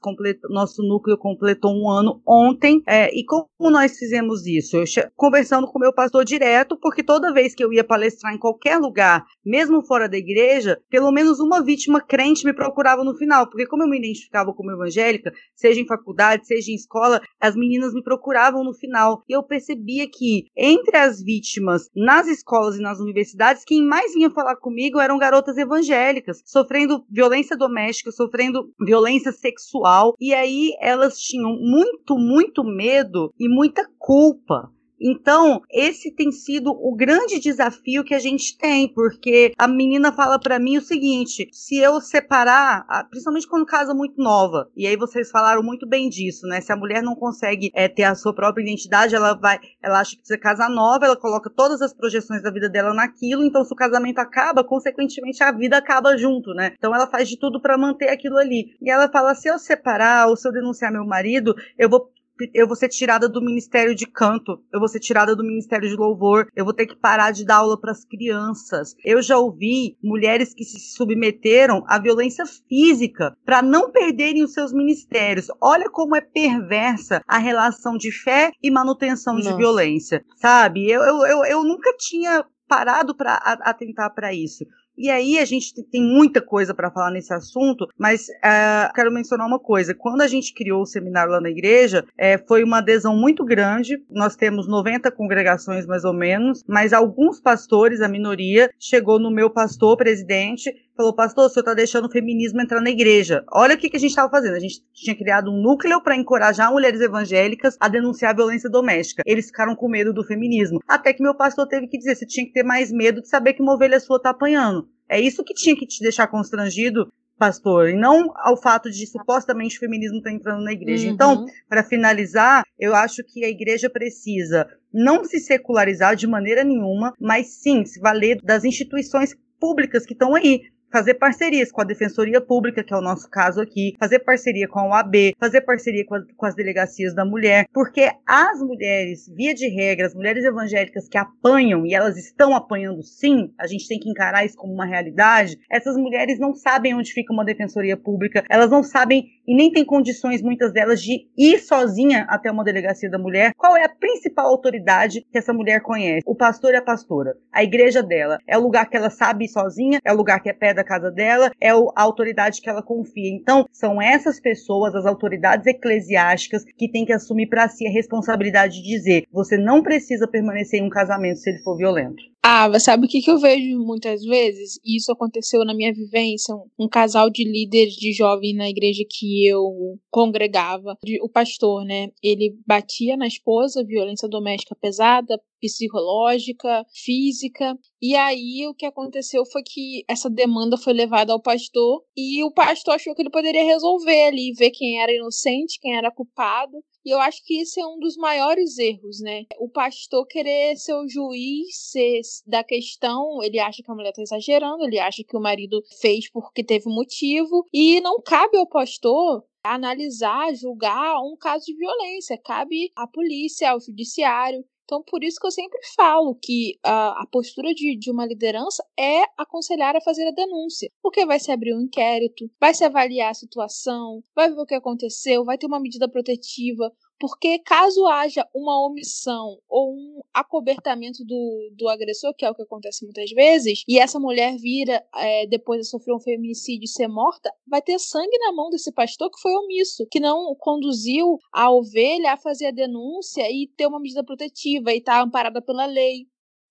nosso núcleo completou um ano ontem. É, e como nós fizemos isso? Eu conversando com meu pastor direto, porque toda vez que eu ia palestrar em qualquer lugar, mesmo fora da igreja, pelo menos uma vítima crente me procurava no final, porque como eu me identificava como evangélica, seja em faculdade, seja em escola, as meninas me procuravam no final. E eu percebia que entre as vítimas nas escolas e nas universidades, quem mais vinha falar comigo eram garotas evangélicas, sofrendo violência doméstica, sofrendo violência sexual, e aí elas tinham muito, muito medo e muita culpa então, esse tem sido o grande desafio que a gente tem, porque a menina fala para mim o seguinte: se eu separar, principalmente quando casa muito nova, e aí vocês falaram muito bem disso, né? Se a mulher não consegue é, ter a sua própria identidade, ela vai, ela acha que precisa casar nova, ela coloca todas as projeções da vida dela naquilo, então se o casamento acaba, consequentemente a vida acaba junto, né? Então ela faz de tudo para manter aquilo ali. E ela fala: se eu separar ou se eu denunciar meu marido, eu vou eu vou ser tirada do ministério de canto, eu vou ser tirada do ministério de louvor, eu vou ter que parar de dar aula para as crianças. Eu já ouvi mulheres que se submeteram à violência física para não perderem os seus ministérios. Olha como é perversa a relação de fé e manutenção Nossa. de violência, sabe? Eu, eu, eu, eu nunca tinha parado para atentar para isso. E aí a gente tem muita coisa para falar nesse assunto, mas uh, quero mencionar uma coisa. Quando a gente criou o seminário lá na igreja, é, foi uma adesão muito grande. Nós temos 90 congregações mais ou menos, mas alguns pastores, a minoria, chegou no meu pastor presidente falou, pastor, o senhor está deixando o feminismo entrar na igreja. Olha o que, que a gente estava fazendo. A gente tinha criado um núcleo para encorajar mulheres evangélicas a denunciar a violência doméstica. Eles ficaram com medo do feminismo. Até que meu pastor teve que dizer, você tinha que ter mais medo de saber que uma ovelha sua tá apanhando. É isso que tinha que te deixar constrangido pastor, e não ao fato de supostamente o feminismo estar tá entrando na igreja. Uhum. Então, para finalizar, eu acho que a igreja precisa não se secularizar de maneira nenhuma, mas sim se valer das instituições públicas que estão aí fazer parcerias com a Defensoria Pública, que é o nosso caso aqui, fazer parceria com a OAB, fazer parceria com, a, com, as delegacias da mulher, porque as mulheres, via de regra, as mulheres evangélicas que apanham, e elas estão apanhando sim, a gente tem que encarar isso como uma realidade, essas mulheres não sabem onde fica uma Defensoria Pública, elas não sabem e nem têm condições, muitas delas, de ir sozinha até uma delegacia da mulher. Qual é a principal autoridade que essa mulher conhece? O pastor e a pastora. A igreja dela. É o lugar que ela sabe ir sozinha, é o lugar que é pé da casa dela, é a autoridade que ela confia. Então, são essas pessoas, as autoridades eclesiásticas, que têm que assumir para si a responsabilidade de dizer: você não precisa permanecer em um casamento se ele for violento. Ah, sabe o que, que eu vejo muitas vezes? E isso aconteceu na minha vivência. Um, um casal de líderes de jovem na igreja que eu congregava. O pastor, né? Ele batia na esposa, violência doméstica pesada, psicológica, física. E aí o que aconteceu foi que essa demanda foi levada ao pastor e o pastor achou que ele poderia resolver ali, ver quem era inocente, quem era culpado. E eu acho que isso é um dos maiores erros, né? O pastor querer ser o juiz ser da questão, ele acha que a mulher está exagerando, ele acha que o marido fez porque teve motivo, e não cabe ao pastor analisar, julgar um caso de violência, cabe à polícia, ao judiciário. Então, por isso que eu sempre falo que a, a postura de, de, uma liderança é aconselhar a fazer a denúncia. Porque vai se abrir um inquérito, vai se avaliar a situação, vai ver o que aconteceu, vai ter uma medida protetiva. Porque caso haja uma omissão ou um acobertamento do, do agressor, que é o que acontece muitas vezes, e essa mulher vira, é, depois de sofrer um feminicídio e ser morta, vai ter sangue na mão desse pastor que foi omisso, que não conduziu a ovelha a fazer a denúncia e ter uma medida protetiva e estar tá amparada pela lei.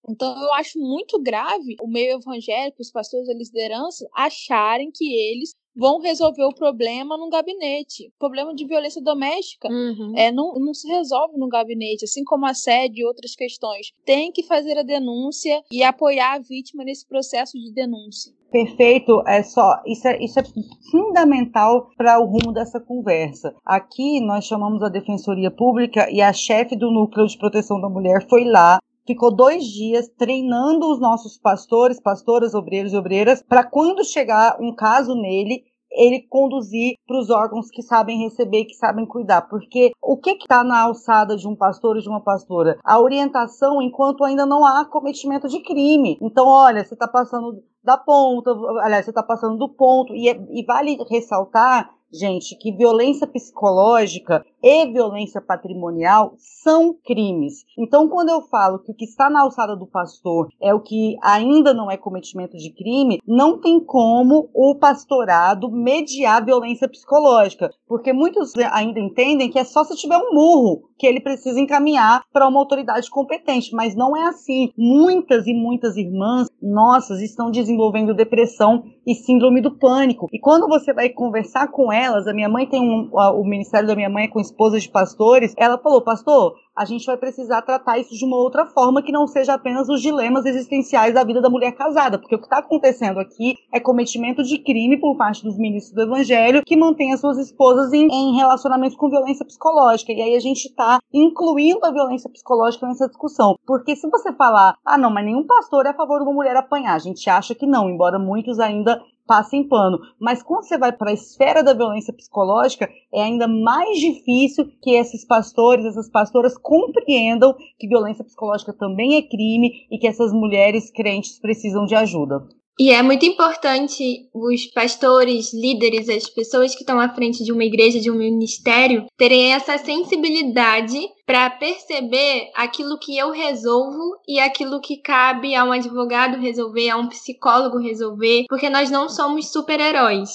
Então eu acho muito grave o meio evangélico, os pastores da liderança, acharem que eles vão resolver o problema num gabinete. Problema de violência doméstica uhum. é, não, não se resolve no gabinete, assim como assédio e outras questões. Tem que fazer a denúncia e apoiar a vítima nesse processo de denúncia. Perfeito, é só isso é, isso é fundamental para o rumo dessa conversa. Aqui nós chamamos a Defensoria Pública e a chefe do Núcleo de Proteção da Mulher foi lá ficou dois dias treinando os nossos pastores, pastoras, obreiros e obreiras, para quando chegar um caso nele, ele conduzir para os órgãos que sabem receber, que sabem cuidar. Porque o que está na alçada de um pastor e de uma pastora? A orientação enquanto ainda não há cometimento de crime. Então, olha, você está passando da ponta, aliás, você está passando do ponto, e, é, e vale ressaltar gente, que violência psicológica e violência patrimonial são crimes. Então, quando eu falo que o que está na alçada do pastor é o que ainda não é cometimento de crime, não tem como o pastorado mediar violência psicológica, porque muitos ainda entendem que é só se tiver um murro que ele precisa encaminhar para uma autoridade competente, mas não é assim. Muitas e muitas irmãs nossas estão desenvolvendo depressão e síndrome do pânico. E quando você vai conversar com elas, a minha mãe tem um, o ministério da minha mãe é com esposas de pastores, ela falou, pastor, a gente vai precisar tratar isso de uma outra forma que não seja apenas os dilemas existenciais da vida da mulher casada, porque o que está acontecendo aqui é cometimento de crime por parte dos ministros do evangelho que mantêm as suas esposas em, em relacionamentos com violência psicológica. E aí a gente está incluindo a violência psicológica nessa discussão. Porque se você falar, ah, não, mas nenhum pastor é a favor de uma mulher apanhar, a gente acha que não, embora muitos ainda passem pano. Mas quando você vai para a esfera da violência psicológica, é ainda mais difícil que esses pastores, essas pastoras compreendam que violência psicológica também é crime e que essas mulheres crentes precisam de ajuda. E é muito importante os pastores, líderes, as pessoas que estão à frente de uma igreja, de um ministério, terem essa sensibilidade para perceber aquilo que eu resolvo e aquilo que cabe a um advogado resolver, a um psicólogo resolver, porque nós não somos super-heróis.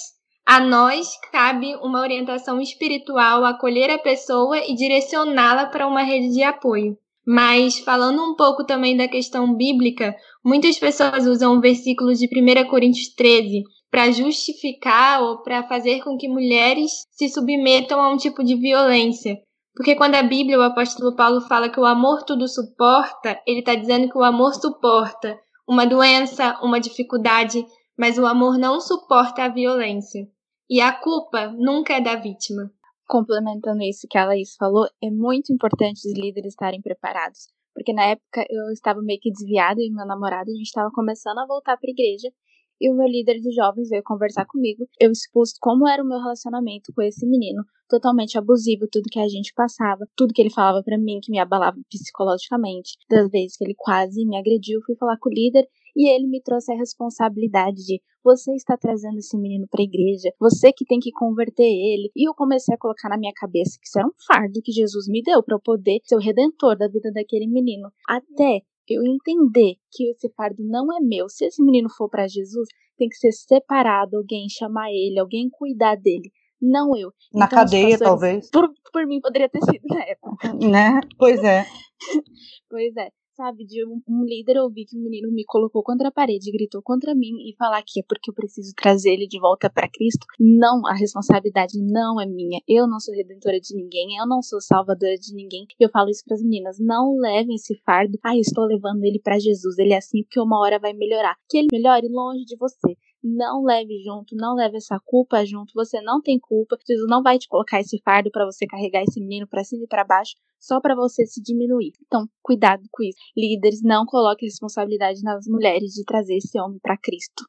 A nós cabe uma orientação espiritual, acolher a pessoa e direcioná-la para uma rede de apoio. Mas falando um pouco também da questão bíblica, muitas pessoas usam o versículo de 1 Coríntios 13, para justificar ou para fazer com que mulheres se submetam a um tipo de violência. Porque quando a Bíblia, o apóstolo Paulo fala que o amor tudo suporta, ele está dizendo que o amor suporta uma doença, uma dificuldade, mas o amor não suporta a violência. E a culpa nunca é da vítima. Complementando isso que a Laís falou, é muito importante os líderes estarem preparados. Porque na época eu estava meio que desviada e meu namorado, a gente estava começando a voltar para a igreja. E o meu líder de jovens veio conversar comigo. Eu expus como era o meu relacionamento com esse menino, totalmente abusivo, tudo que a gente passava, tudo que ele falava para mim que me abalava psicologicamente, das vezes que ele quase me agrediu, fui falar com o líder e ele me trouxe a responsabilidade de você está trazendo esse menino para a igreja, você que tem que converter ele. E eu comecei a colocar na minha cabeça que isso era um fardo que Jesus me deu para eu poder ser o redentor da vida daquele menino. Até eu entender que esse fardo não é meu. Se esse menino for para Jesus, tem que ser separado, alguém chamar ele, alguém cuidar dele. Não eu. Na então, cadeia, talvez. Por, por mim, poderia ter sido na época. Né? Pois é. [LAUGHS] pois é sabe, de um, um, líder ouvir que um menino me colocou contra a parede, gritou contra mim e falar que é porque eu preciso trazer ele de volta para Cristo. Não, a responsabilidade não é minha. Eu não sou redentora de ninguém, eu não sou salvadora de ninguém. E eu falo isso para as meninas, não levem esse fardo. Ah, estou levando ele para Jesus, ele é assim porque uma hora vai melhorar. Que ele melhore longe de você não leve junto, não leve essa culpa junto. Você não tem culpa. Jesus não vai te colocar esse fardo para você carregar esse menino para cima e para baixo só para você se diminuir. Então, cuidado com isso. Líderes, não coloquem responsabilidade nas mulheres de trazer esse homem para Cristo.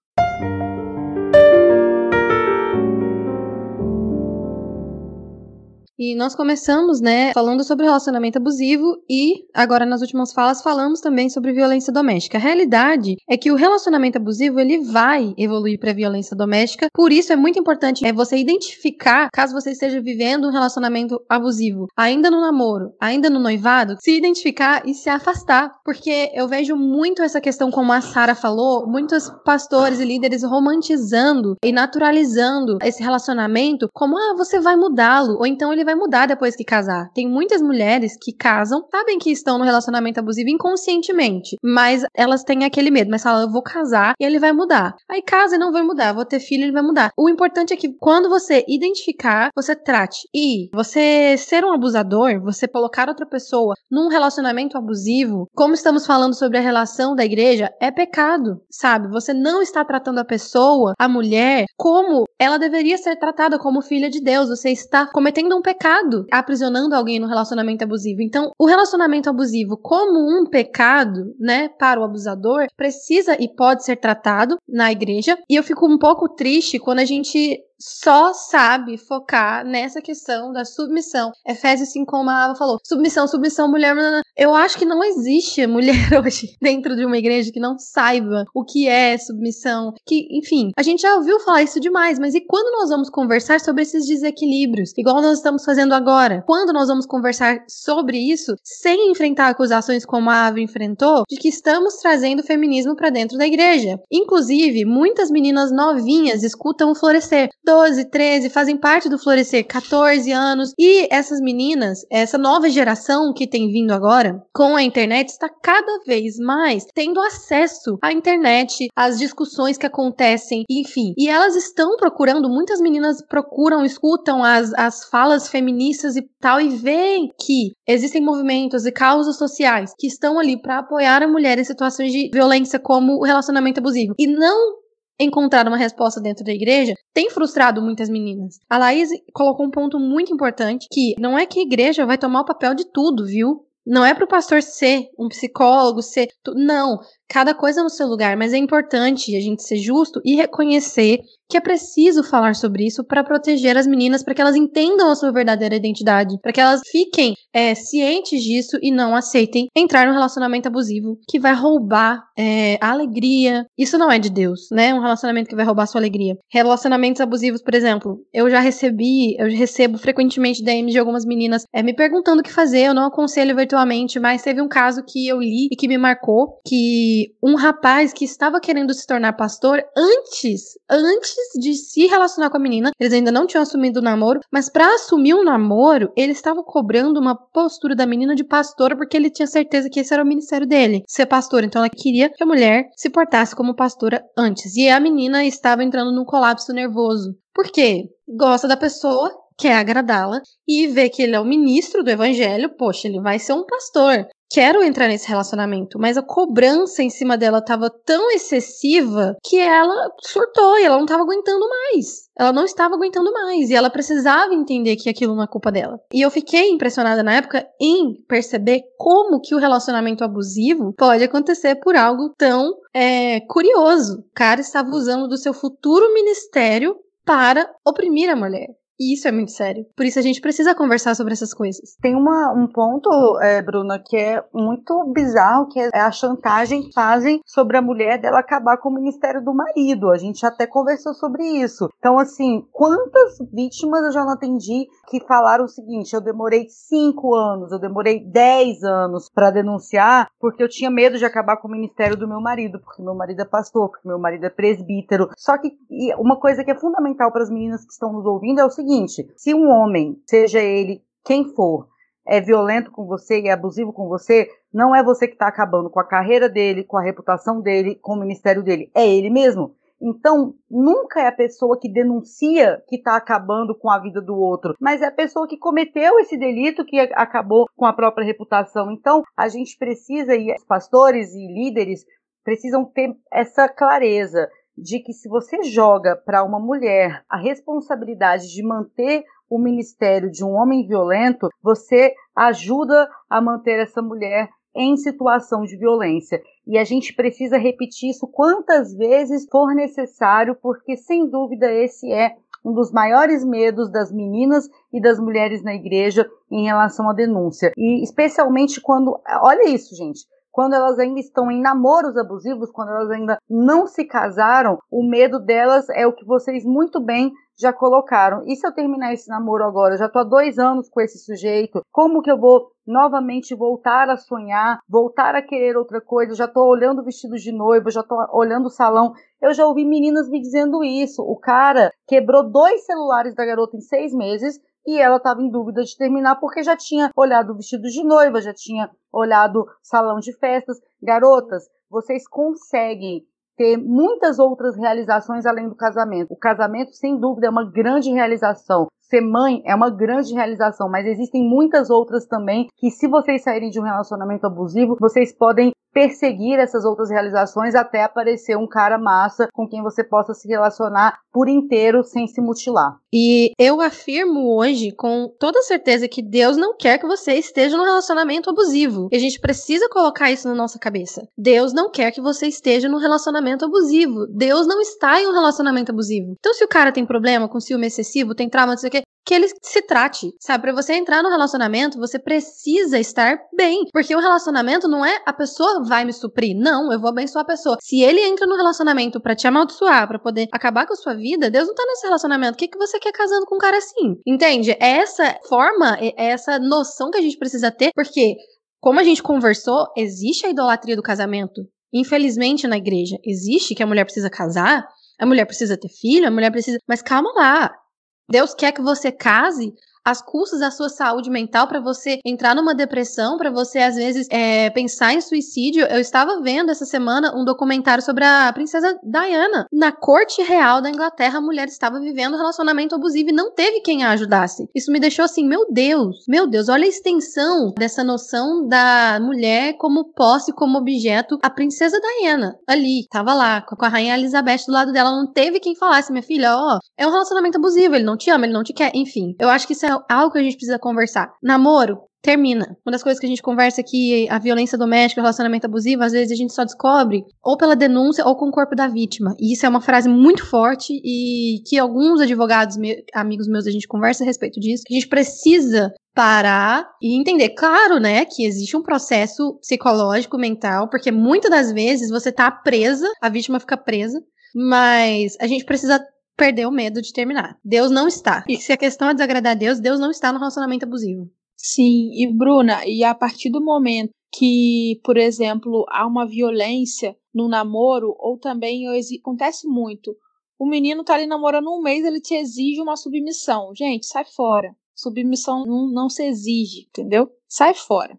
E nós começamos, né, falando sobre relacionamento abusivo e agora nas últimas falas falamos também sobre violência doméstica. A realidade é que o relacionamento abusivo ele vai evoluir para violência doméstica. Por isso é muito importante é você identificar, caso você esteja vivendo um relacionamento abusivo, ainda no namoro, ainda no noivado, se identificar e se afastar, porque eu vejo muito essa questão como a Sara falou, muitos pastores e líderes romantizando e naturalizando esse relacionamento como ah, você vai mudá-lo, ou então ele vai mudar depois que casar. Tem muitas mulheres que casam, sabem que estão no relacionamento abusivo inconscientemente, mas elas têm aquele medo, mas falam, eu vou casar e ele vai mudar. Aí casa e não vai mudar, vou ter filho e ele vai mudar. O importante é que quando você identificar, você trate. E você ser um abusador, você colocar outra pessoa num relacionamento abusivo, como estamos falando sobre a relação da igreja, é pecado, sabe? Você não está tratando a pessoa, a mulher, como ela deveria ser tratada como filha de Deus. Você está cometendo um pecado pecado aprisionando alguém no relacionamento abusivo. Então, o relacionamento abusivo, como um pecado, né, para o abusador, precisa e pode ser tratado na igreja. E eu fico um pouco triste quando a gente só sabe focar nessa questão da submissão. Efésios 5, como a Ava falou, submissão, submissão, mulher. Eu acho que não existe mulher [LAUGHS] hoje dentro de uma igreja que não saiba o que é submissão. Que, enfim, a gente já ouviu falar isso demais, mas e quando nós vamos conversar sobre esses desequilíbrios? Igual nós estamos fazendo agora. Quando nós vamos conversar sobre isso, sem enfrentar acusações como a Ava enfrentou, de que estamos trazendo o feminismo para dentro da igreja. Inclusive, muitas meninas novinhas escutam o florescer 12, 13, fazem parte do Florescer, 14 anos. E essas meninas, essa nova geração que tem vindo agora, com a internet, está cada vez mais tendo acesso à internet, às discussões que acontecem, enfim. E elas estão procurando, muitas meninas procuram, escutam as, as falas feministas e tal, e veem que existem movimentos e causas sociais que estão ali para apoiar a mulher em situações de violência, como o relacionamento abusivo. E não encontrar uma resposta dentro da igreja tem frustrado muitas meninas. A Laís colocou um ponto muito importante que não é que a igreja vai tomar o papel de tudo, viu? Não é para o pastor ser um psicólogo, ser. Não. Cada coisa no seu lugar, mas é importante a gente ser justo e reconhecer que é preciso falar sobre isso para proteger as meninas, para que elas entendam a sua verdadeira identidade, para que elas fiquem é, cientes disso e não aceitem entrar num relacionamento abusivo que vai roubar é, a alegria. Isso não é de Deus, né? Um relacionamento que vai roubar a sua alegria. Relacionamentos abusivos, por exemplo, eu já recebi, eu recebo frequentemente DMs de algumas meninas é, me perguntando o que fazer. Eu não aconselho virtualmente, mas teve um caso que eu li e que me marcou, que um rapaz que estava querendo se tornar pastor antes, antes de se relacionar com a menina, eles ainda não tinham assumido o namoro, mas para assumir o um namoro, eles estavam cobrando uma postura da menina de pastora, porque ele tinha certeza que esse era o ministério dele, ser pastor. Então ela queria que a mulher se portasse como pastora antes. E a menina estava entrando num colapso nervoso. Por quê? Gosta da pessoa, quer agradá-la e vê que ele é o ministro do evangelho, poxa, ele vai ser um pastor. Quero entrar nesse relacionamento, mas a cobrança em cima dela estava tão excessiva que ela surtou e ela não estava aguentando mais. Ela não estava aguentando mais e ela precisava entender que aquilo não é culpa dela. E eu fiquei impressionada na época em perceber como que o relacionamento abusivo pode acontecer por algo tão é, curioso. O cara estava usando do seu futuro ministério para oprimir a mulher. E isso é muito sério. Por isso a gente precisa conversar sobre essas coisas. Tem uma, um ponto, é, Bruna, que é muito bizarro, que é a chantagem que fazem sobre a mulher dela acabar com o ministério do marido. A gente até conversou sobre isso. Então, assim, quantas vítimas eu já não atendi que falaram o seguinte: eu demorei cinco anos, eu demorei dez anos para denunciar, porque eu tinha medo de acabar com o ministério do meu marido, porque meu marido é pastor, porque meu marido é presbítero. Só que uma coisa que é fundamental para as meninas que estão nos ouvindo é o seguinte seguinte: se um homem, seja ele quem for, é violento com você e é abusivo com você, não é você que está acabando com a carreira dele, com a reputação dele, com o ministério dele, é ele mesmo. Então, nunca é a pessoa que denuncia que está acabando com a vida do outro, mas é a pessoa que cometeu esse delito que acabou com a própria reputação. Então, a gente precisa, e os pastores e líderes precisam ter essa clareza de que se você joga para uma mulher a responsabilidade de manter o ministério de um homem violento, você ajuda a manter essa mulher em situação de violência. E a gente precisa repetir isso quantas vezes for necessário, porque sem dúvida esse é um dos maiores medos das meninas e das mulheres na igreja em relação à denúncia. E especialmente quando. Olha isso, gente quando elas ainda estão em namoros abusivos, quando elas ainda não se casaram, o medo delas é o que vocês muito bem já colocaram. E se eu terminar esse namoro agora? Eu já tô há dois anos com esse sujeito. Como que eu vou novamente voltar a sonhar, voltar a querer outra coisa? Eu já tô olhando vestidos de noiva, já tô olhando o salão. Eu já ouvi meninas me dizendo isso. O cara quebrou dois celulares da garota em seis meses e ela estava em dúvida de terminar porque já tinha olhado o vestido de noiva, já tinha olhado salão de festas. Garotas, vocês conseguem ter muitas outras realizações além do casamento. O casamento, sem dúvida, é uma grande realização. Ser mãe é uma grande realização, mas existem muitas outras também que, se vocês saírem de um relacionamento abusivo, vocês podem perseguir essas outras realizações até aparecer um cara massa com quem você possa se relacionar por inteiro sem se mutilar. E eu afirmo hoje com toda certeza que Deus não quer que você esteja num relacionamento abusivo. E a gente precisa colocar isso na nossa cabeça. Deus não quer que você esteja num relacionamento abusivo. Deus não está em um relacionamento abusivo. Então, se o cara tem problema com ciúme excessivo, tem trauma, não sei o quê, que ele se trate, sabe? Para você entrar no relacionamento, você precisa estar bem, porque o relacionamento não é a pessoa vai me suprir, não, eu vou abençoar a pessoa. Se ele entra no relacionamento para te amaldiçoar, para poder acabar com a sua vida, Deus não tá nesse relacionamento. O que que você quer casando com um cara assim? Entende? É essa forma, é essa noção que a gente precisa ter, porque como a gente conversou, existe a idolatria do casamento. Infelizmente na igreja existe que a mulher precisa casar, a mulher precisa ter filho, a mulher precisa, mas calma lá. Deus quer que você case às custas da sua saúde mental, para você entrar numa depressão, para você às vezes é, pensar em suicídio. Eu estava vendo essa semana um documentário sobre a princesa Diana. Na corte real da Inglaterra, a mulher estava vivendo um relacionamento abusivo e não teve quem a ajudasse. Isso me deixou assim, meu Deus, meu Deus, olha a extensão dessa noção da mulher como posse, como objeto. A princesa Diana, ali, estava lá, com a rainha Elizabeth do lado dela, não teve quem falasse, minha filha, ó, é um relacionamento abusivo, ele não te ama, ele não te quer, enfim. Eu acho que isso é algo que a gente precisa conversar. Namoro, termina. Uma das coisas que a gente conversa aqui, a violência doméstica, o relacionamento abusivo, às vezes a gente só descobre ou pela denúncia ou com o corpo da vítima. E isso é uma frase muito forte e que alguns advogados, amigos meus, a gente conversa a respeito disso, que a gente precisa parar e entender, claro, né, que existe um processo psicológico, mental, porque muitas das vezes você tá presa, a vítima fica presa, mas a gente precisa perder o medo de terminar. Deus não está. E se a questão é desagradar a Deus, Deus não está no relacionamento abusivo. Sim, e Bruna, e a partir do momento que, por exemplo, há uma violência no namoro, ou também acontece muito, o menino tá ali namorando um mês, ele te exige uma submissão. Gente, sai fora. Submissão não, não se exige, entendeu? Sai fora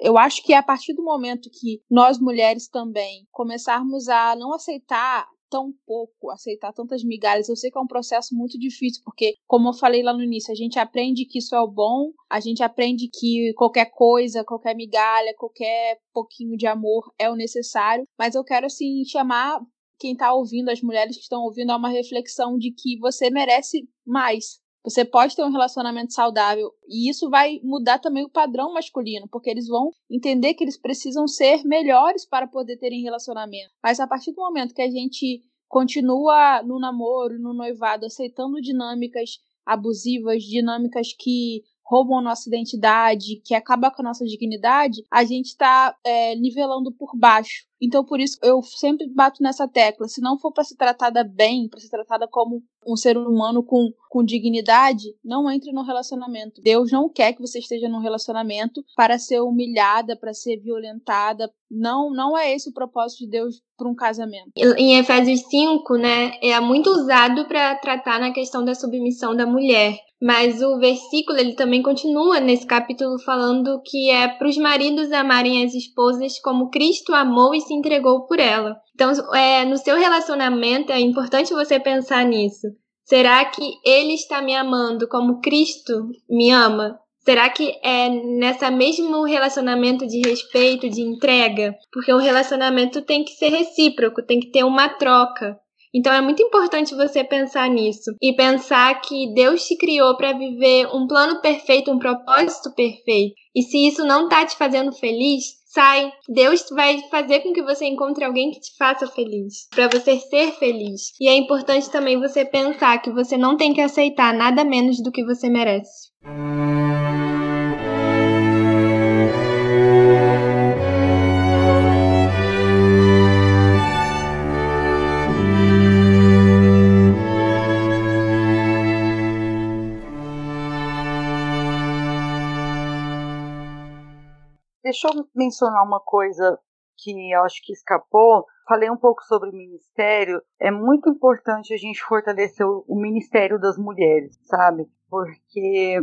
eu acho que a partir do momento que nós mulheres também começarmos a não aceitar tão pouco, aceitar tantas migalhas. Eu sei que é um processo muito difícil, porque, como eu falei lá no início, a gente aprende que isso é o bom, a gente aprende que qualquer coisa, qualquer migalha, qualquer pouquinho de amor é o necessário, mas eu quero, assim, chamar quem está ouvindo, as mulheres que estão ouvindo, a uma reflexão de que você merece mais, você pode ter um relacionamento saudável e isso vai mudar também o padrão masculino, porque eles vão entender que eles precisam ser melhores para poder terem relacionamento. Mas a partir do momento que a gente continua no namoro, no noivado, aceitando dinâmicas abusivas, dinâmicas que roubam nossa identidade, que acabam com a nossa dignidade, a gente está é, nivelando por baixo. Então, por isso, eu sempre bato nessa tecla. Se não for para ser tratada bem, para ser tratada como um ser humano com, com dignidade, não entre no relacionamento. Deus não quer que você esteja num relacionamento para ser humilhada, para ser violentada. Não, não é esse o propósito de Deus para um casamento. Em Efésios 5, né, é muito usado para tratar na questão da submissão da mulher. Mas o versículo ele também continua nesse capítulo falando que é para os maridos amarem as esposas como Cristo amou e se entregou por ela. Então, é, no seu relacionamento é importante você pensar nisso. Será que ele está me amando como Cristo me ama? Será que é nessa mesmo relacionamento de respeito, de entrega? Porque o relacionamento tem que ser recíproco, tem que ter uma troca. Então é muito importante você pensar nisso e pensar que Deus te criou para viver um plano perfeito, um propósito perfeito. E se isso não tá te fazendo feliz, sai. Deus vai fazer com que você encontre alguém que te faça feliz, para você ser feliz. E é importante também você pensar que você não tem que aceitar nada menos do que você merece. Deixa eu mencionar uma coisa que eu acho que escapou. Falei um pouco sobre o ministério. É muito importante a gente fortalecer o, o ministério das mulheres, sabe? Porque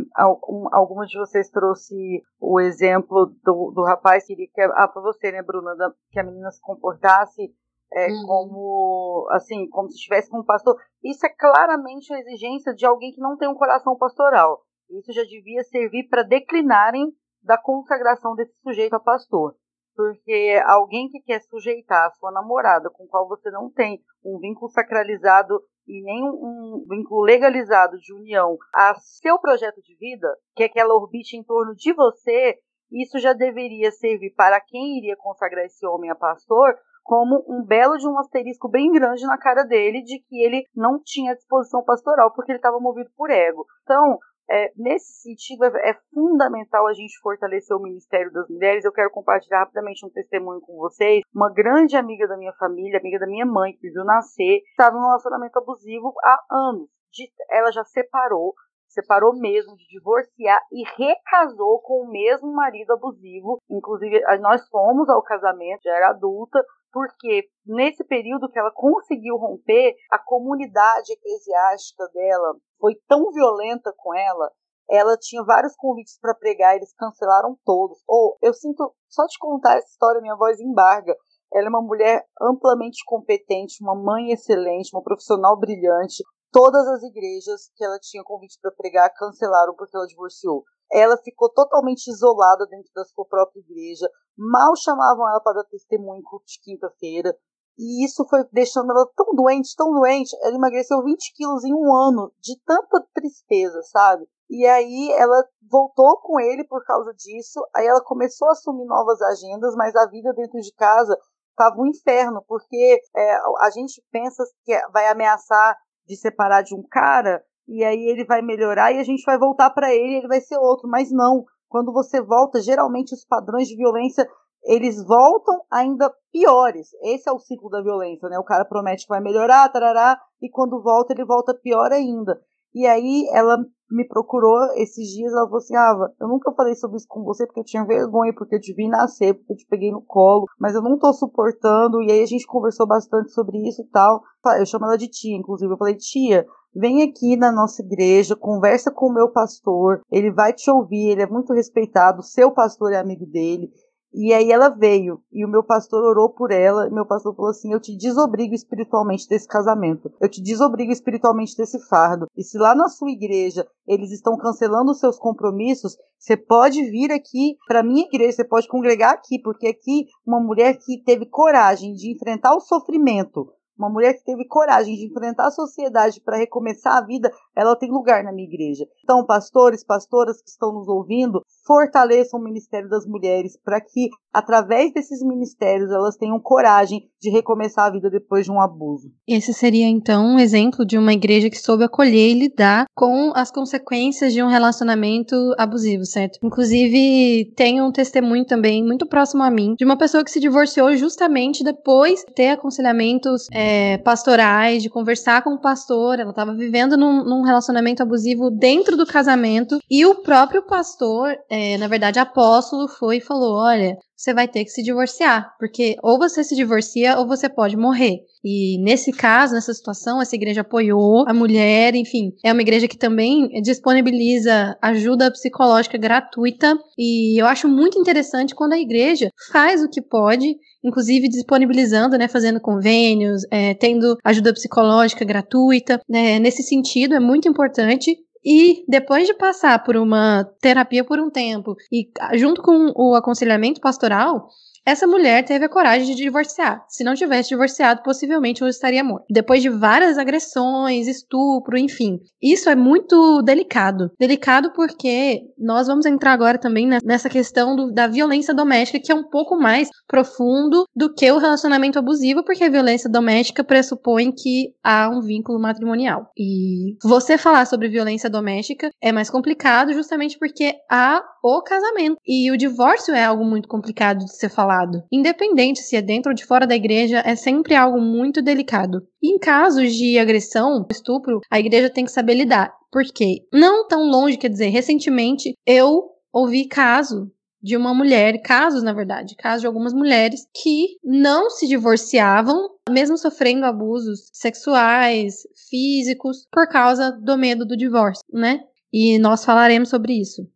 algumas de vocês trouxe o exemplo do, do rapaz que queria ah, para você, né, Bruna, da, que a menina se comportasse é, uhum. como assim, como se estivesse com um pastor. Isso é claramente a exigência de alguém que não tem um coração pastoral. Isso já devia servir para declinarem da consagração desse sujeito a pastor. Porque alguém que quer sujeitar a sua namorada, com qual você não tem um vínculo sacralizado e nem um vínculo legalizado de união, a seu projeto de vida, que é que ela orbite em torno de você, isso já deveria servir para quem iria consagrar esse homem a pastor como um belo de um asterisco bem grande na cara dele de que ele não tinha disposição pastoral porque ele estava movido por ego. Então, é, nesse sentido, é, é, fundamental a gente fortalecer o Ministério das Mulheres. Eu quero compartilhar rapidamente um testemunho com vocês. Uma grande amiga da minha família, amiga da minha mãe, que viu nascer, estava em um relacionamento abusivo há anos. De, ela já separou, separou mesmo de divorciar e recasou com o mesmo marido abusivo. Inclusive, nós fomos ao casamento, já era adulta, porque nesse período que ela conseguiu romper, a comunidade eclesiástica dela foi tão violenta com ela, ela tinha vários convites para pregar, eles cancelaram todos. Ou eu sinto, só de contar essa história, minha voz embarga. Ela é uma mulher amplamente competente, uma mãe excelente, uma profissional brilhante. Todas as igrejas que ela tinha convite para pregar cancelaram porque ela divorciou. Ela ficou totalmente isolada dentro da sua própria igreja. Mal chamavam ela para dar testemunho de quinta-feira. E isso foi deixando ela tão doente, tão doente. Ela emagreceu 20 quilos em um ano, de tanta tristeza, sabe? E aí ela voltou com ele por causa disso. Aí ela começou a assumir novas agendas, mas a vida dentro de casa estava um inferno, porque é, a gente pensa que vai ameaçar de separar de um cara, e aí ele vai melhorar e a gente vai voltar para ele, ele vai ser outro, mas não. Quando você volta, geralmente os padrões de violência eles voltam ainda piores. Esse é o ciclo da violência, né? O cara promete que vai melhorar, tarará, e quando volta, ele volta pior ainda. E aí ela me procurou esses dias, ela falou assim, Ava, eu nunca falei sobre isso com você porque eu tinha vergonha, porque eu te vi nascer, porque eu te peguei no colo, mas eu não tô suportando, e aí a gente conversou bastante sobre isso e tal. Eu chamo ela de tia, inclusive, eu falei, tia, vem aqui na nossa igreja, conversa com o meu pastor, ele vai te ouvir, ele é muito respeitado, seu pastor é amigo dele, e aí ela veio, e o meu pastor orou por ela, meu pastor falou assim: Eu te desobrigo espiritualmente desse casamento, eu te desobrigo espiritualmente desse fardo. E se lá na sua igreja eles estão cancelando os seus compromissos, você pode vir aqui para minha igreja, você pode congregar aqui, porque aqui uma mulher que teve coragem de enfrentar o sofrimento, uma mulher que teve coragem de enfrentar a sociedade para recomeçar a vida, ela tem lugar na minha igreja. Então, pastores, pastoras que estão nos ouvindo, fortaleçam o Ministério das Mulheres para que, através desses ministérios, elas tenham coragem de recomeçar a vida depois de um abuso. Esse seria, então, um exemplo de uma igreja que soube acolher e lidar com as consequências de um relacionamento abusivo, certo? Inclusive, tem um testemunho também muito próximo a mim de uma pessoa que se divorciou justamente depois de ter aconselhamentos é, pastorais, de conversar com o pastor. Ela estava vivendo num, num relacionamento abusivo dentro do casamento e o próprio pastor é, na verdade, apóstolo foi e falou: olha, você vai ter que se divorciar, porque ou você se divorcia ou você pode morrer. E nesse caso, nessa situação, essa igreja apoiou a mulher, enfim, é uma igreja que também disponibiliza ajuda psicológica gratuita. E eu acho muito interessante quando a igreja faz o que pode inclusive disponibilizando, né, fazendo convênios, é, tendo ajuda psicológica gratuita. Né, nesse sentido, é muito importante e depois de passar por uma terapia por um tempo e junto com o aconselhamento pastoral, essa mulher teve a coragem de divorciar. Se não tivesse divorciado, possivelmente hoje estaria morta. Depois de várias agressões, estupro, enfim. Isso é muito delicado. Delicado porque nós vamos entrar agora também nessa questão do, da violência doméstica, que é um pouco mais profundo do que o relacionamento abusivo, porque a violência doméstica pressupõe que há um vínculo matrimonial. E você falar sobre violência doméstica é mais complicado justamente porque há o casamento. E o divórcio é algo muito complicado de ser falado falado. Independente se é dentro ou de fora da igreja, é sempre algo muito delicado. Em casos de agressão, estupro, a igreja tem que saber lidar. Porque não tão longe, quer dizer, recentemente eu ouvi caso de uma mulher, casos na verdade, casos de algumas mulheres que não se divorciavam, mesmo sofrendo abusos sexuais, físicos, por causa do medo do divórcio, né? E nós falaremos sobre isso.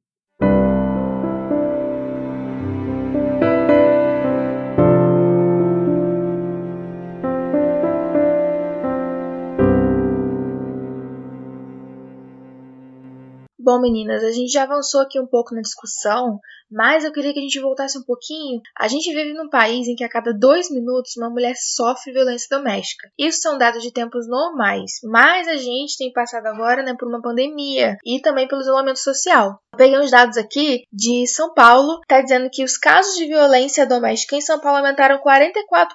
Bom, meninas, a gente já avançou aqui um pouco na discussão, mas eu queria que a gente voltasse um pouquinho. A gente vive num país em que a cada dois minutos uma mulher sofre violência doméstica. Isso são dados de tempos normais, mas a gente tem passado agora né, por uma pandemia e também pelo isolamento social. Eu peguei uns dados aqui de São Paulo, está dizendo que os casos de violência doméstica em São Paulo aumentaram 44%.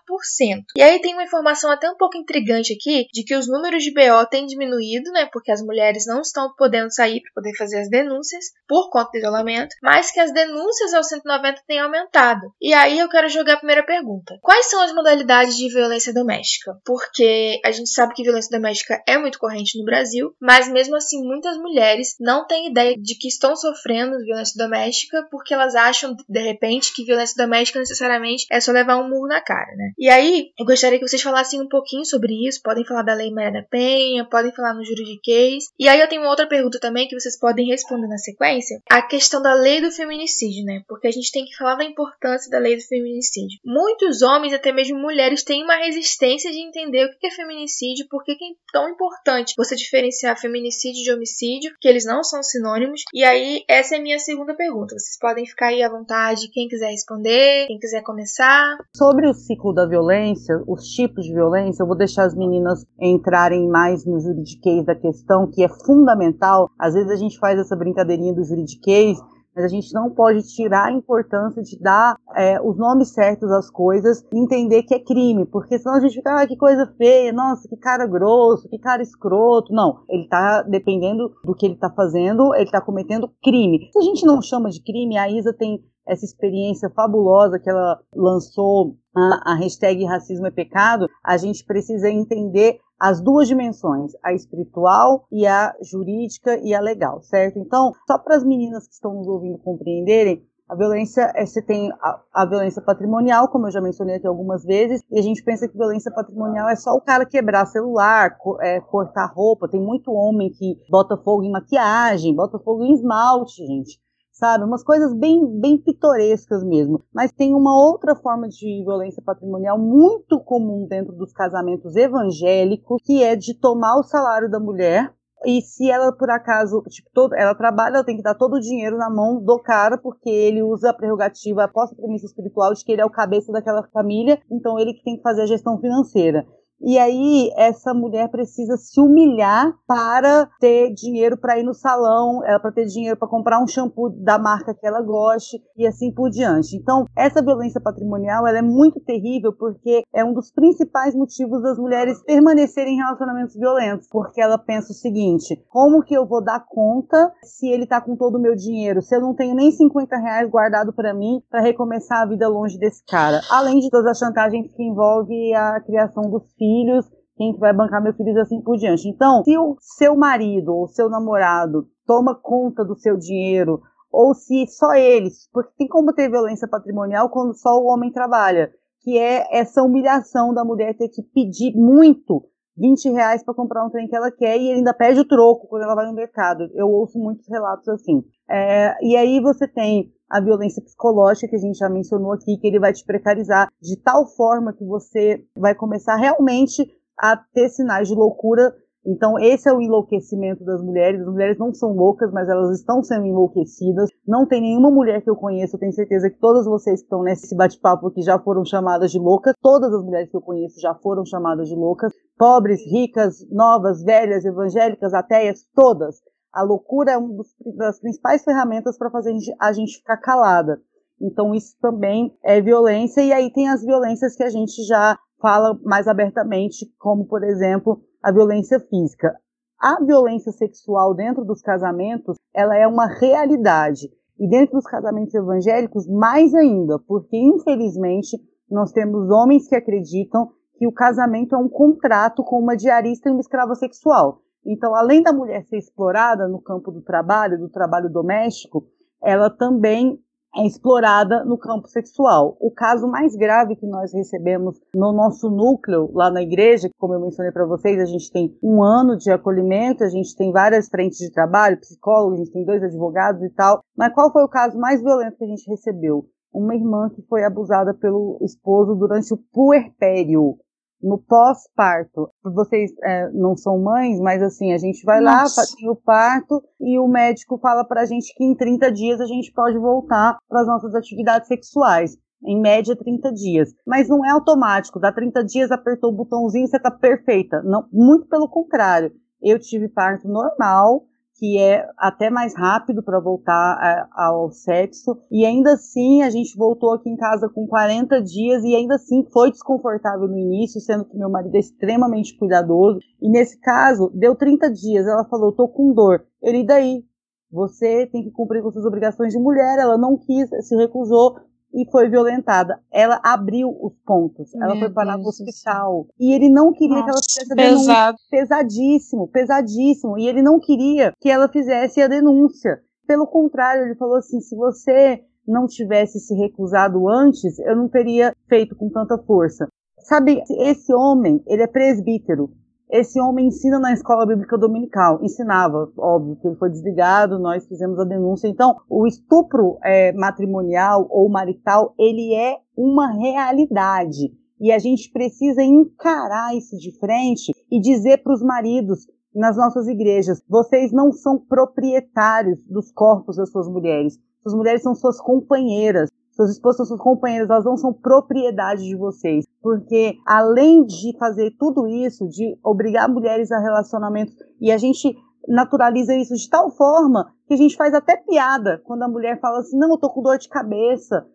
E aí tem uma informação até um pouco intrigante aqui de que os números de BO têm diminuído, né, porque as mulheres não estão podendo sair para poder fazer as denúncias por conta do isolamento, mas que as denúncias ao 190 têm aumentado. E aí eu quero jogar a primeira pergunta: quais são as modalidades de violência doméstica? Porque a gente sabe que violência doméstica é muito corrente no Brasil, mas mesmo assim muitas mulheres não têm ideia de que estão sofrendo violência doméstica porque elas acham de repente que violência doméstica necessariamente é só levar um murro na cara, né? E aí eu gostaria que vocês falassem um pouquinho sobre isso. Podem falar da Lei Maria da Penha, podem falar no juridiquês. E aí eu tenho uma outra pergunta também que vocês podem responder na sequência, a questão da lei do feminicídio, né? Porque a gente tem que falar da importância da lei do feminicídio. Muitos homens, até mesmo mulheres, têm uma resistência de entender o que é feminicídio, por que é tão importante você diferenciar feminicídio de homicídio, que eles não são sinônimos. E aí, essa é a minha segunda pergunta. Vocês podem ficar aí à vontade, quem quiser responder, quem quiser começar. Sobre o ciclo da violência, os tipos de violência, eu vou deixar as meninas entrarem mais no juridiquês da questão, que é fundamental. Às vezes a gente faz essa brincadeirinha do juridiquês, mas a gente não pode tirar a importância de dar é, os nomes certos às coisas e entender que é crime, porque senão a gente fica, ah, que coisa feia, nossa, que cara grosso, que cara escroto. Não, ele tá, dependendo do que ele tá fazendo, ele tá cometendo crime. Se a gente não chama de crime, a Isa tem essa experiência fabulosa que ela lançou, a, a hashtag Racismo é Pecado, a gente precisa entender as duas dimensões, a espiritual e a jurídica e a legal, certo? Então, só para as meninas que estão nos ouvindo compreenderem, a violência, é, você tem a, a, violência patrimonial, como eu já mencionei aqui algumas vezes, e a gente pensa que violência patrimonial é só o cara quebrar celular, co, é, cortar roupa. Tem muito homem que bota fogo em maquiagem, bota fogo em esmalte, gente. Sabe? Umas coisas bem, bem pitorescas mesmo. Mas tem uma outra forma de violência patrimonial muito comum dentro dos casamentos evangélicos, que é de tomar o salário da mulher e se ela, por acaso, tipo, todo, ela trabalha, ela tem que dar todo o dinheiro na mão do cara, porque ele usa a prerrogativa, a posse premissa espiritual de que ele é o cabeça daquela família, então ele que tem que fazer a gestão financeira. E aí essa mulher precisa se humilhar para ter dinheiro para ir no salão, ela para ter dinheiro para comprar um shampoo da marca que ela goste e assim por diante. Então, essa violência patrimonial, ela é muito terrível porque é um dos principais motivos das mulheres permanecerem em relacionamentos violentos, porque ela pensa o seguinte: como que eu vou dar conta se ele tá com todo o meu dinheiro, se eu não tenho nem 50 reais guardado para mim para recomeçar a vida longe desse cara? Além de todas as chantagens que envolve a criação dos filhos filhos, quem vai bancar meus filhos assim por diante. Então, se o seu marido ou seu namorado toma conta do seu dinheiro, ou se só eles, porque tem como ter violência patrimonial quando só o homem trabalha, que é essa humilhação da mulher ter que pedir muito 20 reais para comprar um trem que ela quer e ainda pede o troco quando ela vai no mercado. Eu ouço muitos relatos assim. É, e aí você tem a violência psicológica que a gente já mencionou aqui, que ele vai te precarizar de tal forma que você vai começar realmente a ter sinais de loucura. Então, esse é o enlouquecimento das mulheres. As mulheres não são loucas, mas elas estão sendo enlouquecidas. Não tem nenhuma mulher que eu conheço, eu tenho certeza que todas vocês que estão nesse bate-papo aqui já foram chamadas de loucas. Todas as mulheres que eu conheço já foram chamadas de loucas. Pobres, ricas, novas, velhas, evangélicas, ateias, todas a loucura é uma das principais ferramentas para fazer a gente ficar calada. Então, isso também é violência, e aí tem as violências que a gente já fala mais abertamente, como, por exemplo, a violência física. A violência sexual dentro dos casamentos, ela é uma realidade. E dentro dos casamentos evangélicos, mais ainda, porque infelizmente nós temos homens que acreditam que o casamento é um contrato com uma diarista e uma escrava sexual. Então, além da mulher ser explorada no campo do trabalho, do trabalho doméstico, ela também é explorada no campo sexual. O caso mais grave que nós recebemos no nosso núcleo lá na igreja, como eu mencionei para vocês, a gente tem um ano de acolhimento, a gente tem várias frentes de trabalho, psicólogos, a gente tem dois advogados e tal. Mas qual foi o caso mais violento que a gente recebeu? Uma irmã que foi abusada pelo esposo durante o puerpério no pós-parto. Vocês é, não são mães, mas assim, a gente vai Nossa. lá, faz o parto e o médico fala pra gente que em 30 dias a gente pode voltar para as nossas atividades sexuais. Em média, 30 dias. Mas não é automático. Dá 30 dias, apertou o botãozinho, você tá perfeita. Não, muito pelo contrário. Eu tive parto normal, que é até mais rápido para voltar a, ao sexo. E ainda assim, a gente voltou aqui em casa com 40 dias e ainda assim foi desconfortável no início, sendo que meu marido é extremamente cuidadoso. E nesse caso, deu 30 dias. Ela falou: tô com dor. Ele, daí? Você tem que cumprir com suas obrigações de mulher. Ela não quis, se recusou e foi violentada. Ela abriu os pontos. Meu ela foi parar no hospital. E ele não queria Nossa, que ela fizesse a denúncia. Pesadíssimo, pesadíssimo. E ele não queria que ela fizesse a denúncia. Pelo contrário, ele falou assim: se você não tivesse se recusado antes, eu não teria feito com tanta força. Sabe, esse homem, ele é presbítero. Esse homem ensina na escola bíblica dominical. Ensinava, óbvio, que ele foi desligado, nós fizemos a denúncia. Então, o estupro é, matrimonial ou marital, ele é uma realidade. E a gente precisa encarar isso de frente e dizer para os maridos nas nossas igrejas: vocês não são proprietários dos corpos das suas mulheres. Suas mulheres são suas companheiras. Suas esposas suas companheiras, elas não são propriedade de vocês. Porque além de fazer tudo isso, de obrigar mulheres a relacionamentos, e a gente naturaliza isso de tal forma que a gente faz até piada quando a mulher fala assim: não, eu tô com dor de cabeça,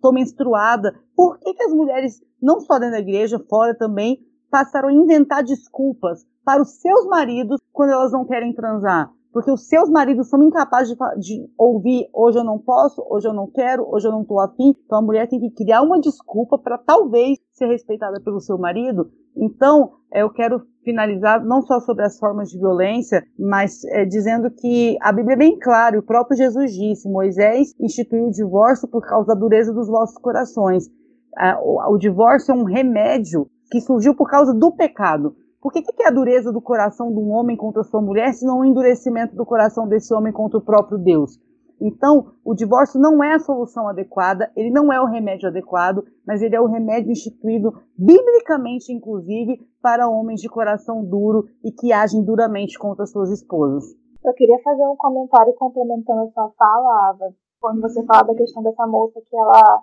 tô menstruada. Por que, que as mulheres, não só dentro da igreja, fora também, passaram a inventar desculpas para os seus maridos quando elas não querem transar? Porque os seus maridos são incapazes de, de, ouvir hoje eu não posso, hoje eu não quero, hoje eu não estou afim. Então a mulher tem que criar uma desculpa para talvez ser respeitada pelo seu marido. Então eu quero finalizar não só sobre as formas de violência, mas é, dizendo que a Bíblia é bem clara, o próprio Jesus disse: Moisés instituiu o divórcio por causa da dureza dos vossos corações. o, divórcio é um remédio que surgiu por causa do pecado. Por que, que é a dureza do coração de um homem contra sua mulher, se não o endurecimento do coração desse homem contra o próprio Deus? Então, o divórcio não é a solução adequada, ele não é o remédio adequado, mas ele é o remédio instituído biblicamente, inclusive, para homens de coração duro e que agem duramente contra suas esposas. Eu queria fazer um comentário complementando a sua fala, Ava, quando você fala da questão dessa moça que ela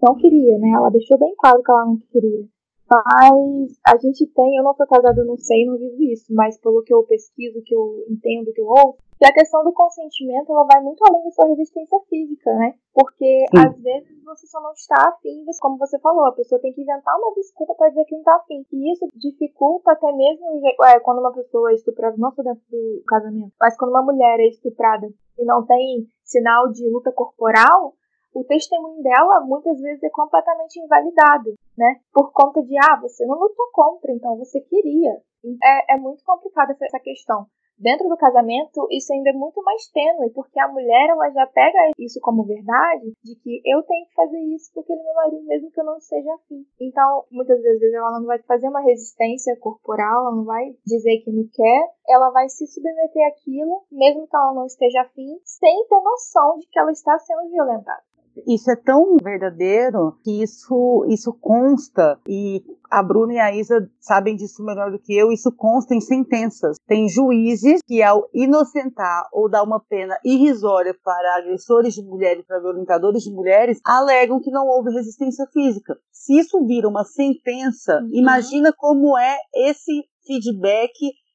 não queria, né? Ela deixou bem claro que ela não queria. Mas a gente tem, eu não sou casada, não sei, não vivo isso, mas pelo que eu pesquiso, que eu entendo, que eu ouço, que a questão do consentimento ela vai muito além da sua resistência física, né? Porque Sim. às vezes você só não está afim, como você falou, a pessoa tem que inventar uma desculpa para dizer que não está afim. E isso dificulta até mesmo é, quando uma pessoa é estuprada, não só dentro do casamento, mas quando uma mulher é estuprada e não tem sinal de luta corporal, o testemunho dela muitas vezes é completamente invalidado, né? Por conta de, ah, você não lutou contra, então você queria. É, é muito complicada essa, questão. Dentro do casamento, isso ainda é muito mais tênue, porque a mulher ela já pega isso como verdade, de que eu tenho que fazer isso porque ele é meu marido, mesmo que eu não seja afim. Então, muitas vezes ela não vai fazer uma resistência corporal, ela não vai dizer que não quer, ela vai se submeter àquilo, mesmo que ela não esteja afim, sem ter noção de que ela está sendo violentada isso é tão verdadeiro que isso, isso consta e a Bruna e a Isa sabem disso melhor do que eu, isso consta em sentenças. Tem juízes que, ao inocentar ou dar uma pena irrisória para agressores de mulheres, para violentadores de mulheres, alegam que não houve resistência física. Se isso vira uma sentença, uhum. imagina como é esse feedback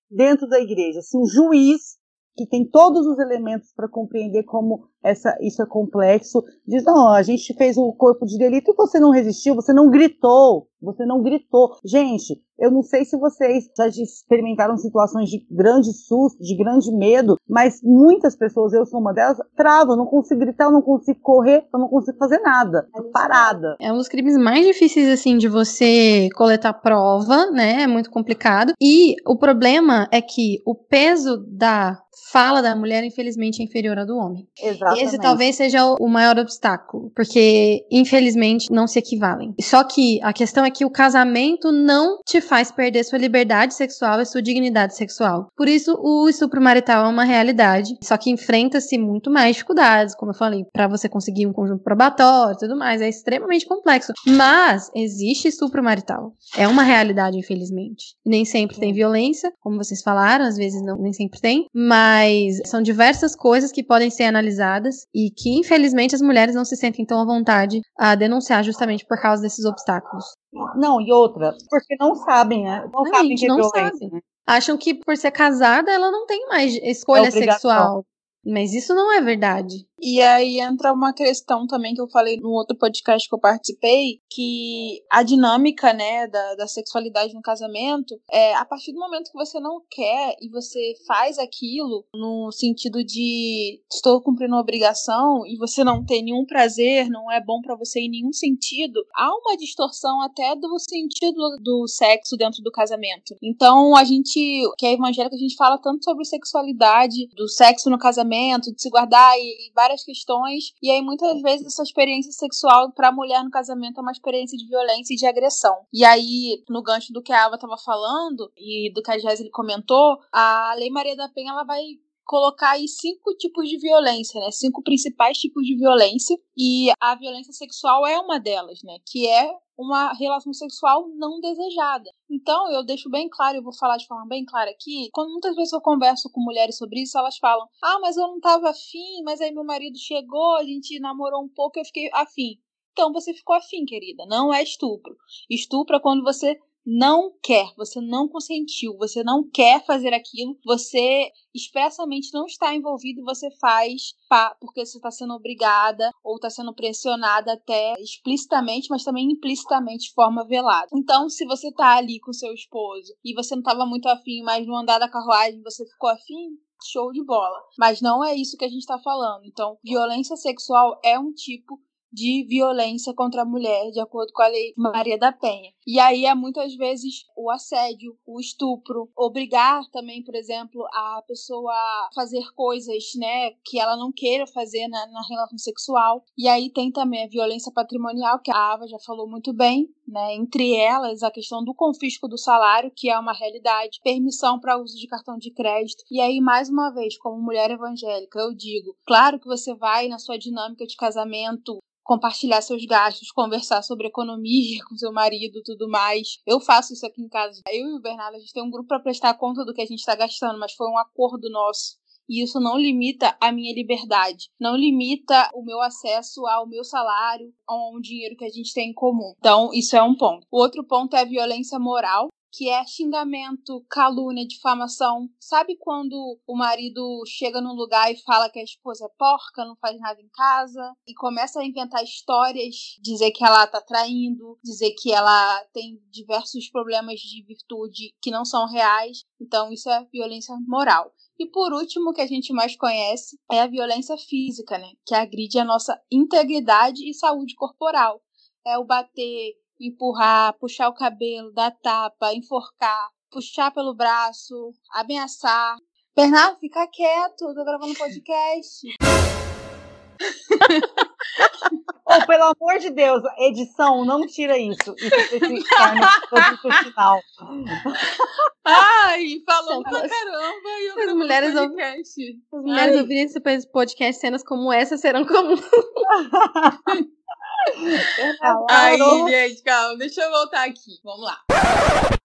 dentro da igreja. Se um juiz que tem todos os elementos para compreender como essa, isso é complexo, diz, não, a gente fez o corpo de delito e você não resistiu, você não gritou, você não gritou. Gente, eu não sei se vocês já experimentaram situações de grande susto, de grande medo, mas muitas pessoas, eu sou uma delas, travam, eu não consigo gritar, eu não consigo correr, eu não consigo fazer nada, tô parada. É um dos crimes mais difíceis, assim, de você coletar prova, né, é muito complicado, e o problema é que o peso da fala da mulher, infelizmente, é inferior à do homem. Exatamente. Esse talvez seja o maior obstáculo, porque, infelizmente, não se equivalem. Só que a questão é que o casamento não te faz perder sua liberdade sexual e sua dignidade sexual. Por isso, o estupro marital é uma realidade, só que enfrenta-se muito mais dificuldades, como eu falei, para você conseguir um conjunto probatório e tudo mais, é extremamente complexo. Mas existe estupro marital. É uma realidade, infelizmente. Nem sempre tem violência, como vocês falaram, às vezes não, nem sempre tem, mas são diversas coisas que podem ser analisadas e que, infelizmente, as mulheres não se sentem tão à vontade a denunciar justamente por causa desses obstáculos. Não, e outra, porque não sabem, né? Não, não sabem que é não violência, sabe. né? Acham que por ser casada ela não tem mais escolha é sexual. Mas isso não é verdade. E aí entra uma questão também que eu falei no outro podcast que eu participei, que a dinâmica, né, da, da sexualidade no casamento, é a partir do momento que você não quer e você faz aquilo no sentido de estou cumprindo uma obrigação e você não tem nenhum prazer, não é bom para você em nenhum sentido, há uma distorção até do sentido do sexo dentro do casamento. Então, a gente, que é evangélico, a gente fala tanto sobre sexualidade, do sexo no casamento, de se guardar e, e várias várias questões, e aí muitas vezes essa experiência sexual para a mulher no casamento é uma experiência de violência e de agressão. E aí, no gancho do que a Ava estava falando e do que a Jéssica comentou, a Lei Maria da Penha ela vai colocar aí cinco tipos de violência, né? Cinco principais tipos de violência. E a violência sexual é uma delas, né? Que é uma relação sexual não desejada. Então, eu deixo bem claro, eu vou falar de forma bem clara aqui, quando muitas vezes eu converso com mulheres sobre isso, elas falam: "Ah, mas eu não tava afim, mas aí meu marido chegou, a gente namorou um pouco, eu fiquei afim". Então, você ficou afim, querida, não é estupro. Estupro é quando você não quer, você não consentiu, você não quer fazer aquilo, você expressamente não está envolvido e você faz porque você está sendo obrigada ou está sendo pressionada até explicitamente, mas também implicitamente de forma velada. Então, se você está ali com seu esposo e você não estava muito afim, mas no andar da carruagem você ficou afim, show de bola. Mas não é isso que a gente está falando. Então, violência sexual é um tipo de violência contra a mulher, de acordo com a lei Maria da Penha. E aí é muitas vezes o assédio, o estupro, obrigar também, por exemplo, a pessoa a fazer coisas, né, que ela não queira fazer na, na relação sexual. E aí tem também a violência patrimonial, que a Ava já falou muito bem, né, entre elas a questão do confisco do salário, que é uma realidade, permissão para uso de cartão de crédito. E aí, mais uma vez, como mulher evangélica, eu digo, claro que você vai na sua dinâmica de casamento compartilhar seus gastos, conversar sobre economia [LAUGHS] com seu marido tudo mais. Eu faço isso aqui em casa. Eu e o Bernardo, a gente tem um grupo para prestar conta do que a gente está gastando, mas foi um acordo nosso. E isso não limita a minha liberdade, não limita o meu acesso ao meu salário, ao dinheiro que a gente tem em comum. Então, isso é um ponto. O outro ponto é a violência moral, que é xingamento, calúnia, difamação. Sabe quando o marido chega num lugar e fala que a esposa é porca, não faz nada em casa e começa a inventar histórias, dizer que ela tá traindo, dizer que ela tem diversos problemas de virtude que não são reais. Então isso é violência moral. E por último, o que a gente mais conhece é a violência física, né? Que agride a nossa integridade e saúde corporal. É o bater, empurrar, puxar o cabelo, dar tapa, enforcar, puxar pelo braço, ameaçar. Bernardo, fica quieto, tô gravando podcast. oh, pelo amor de Deus, edição, não tira isso. Isso esse final. Ai, falou pra caramba. E eu as mulheres, podcast. As mulheres ouvirem esse podcast, cenas como essa serão comuns. [LAUGHS] Ai, gente, calma, deixa eu voltar aqui. Vamos lá.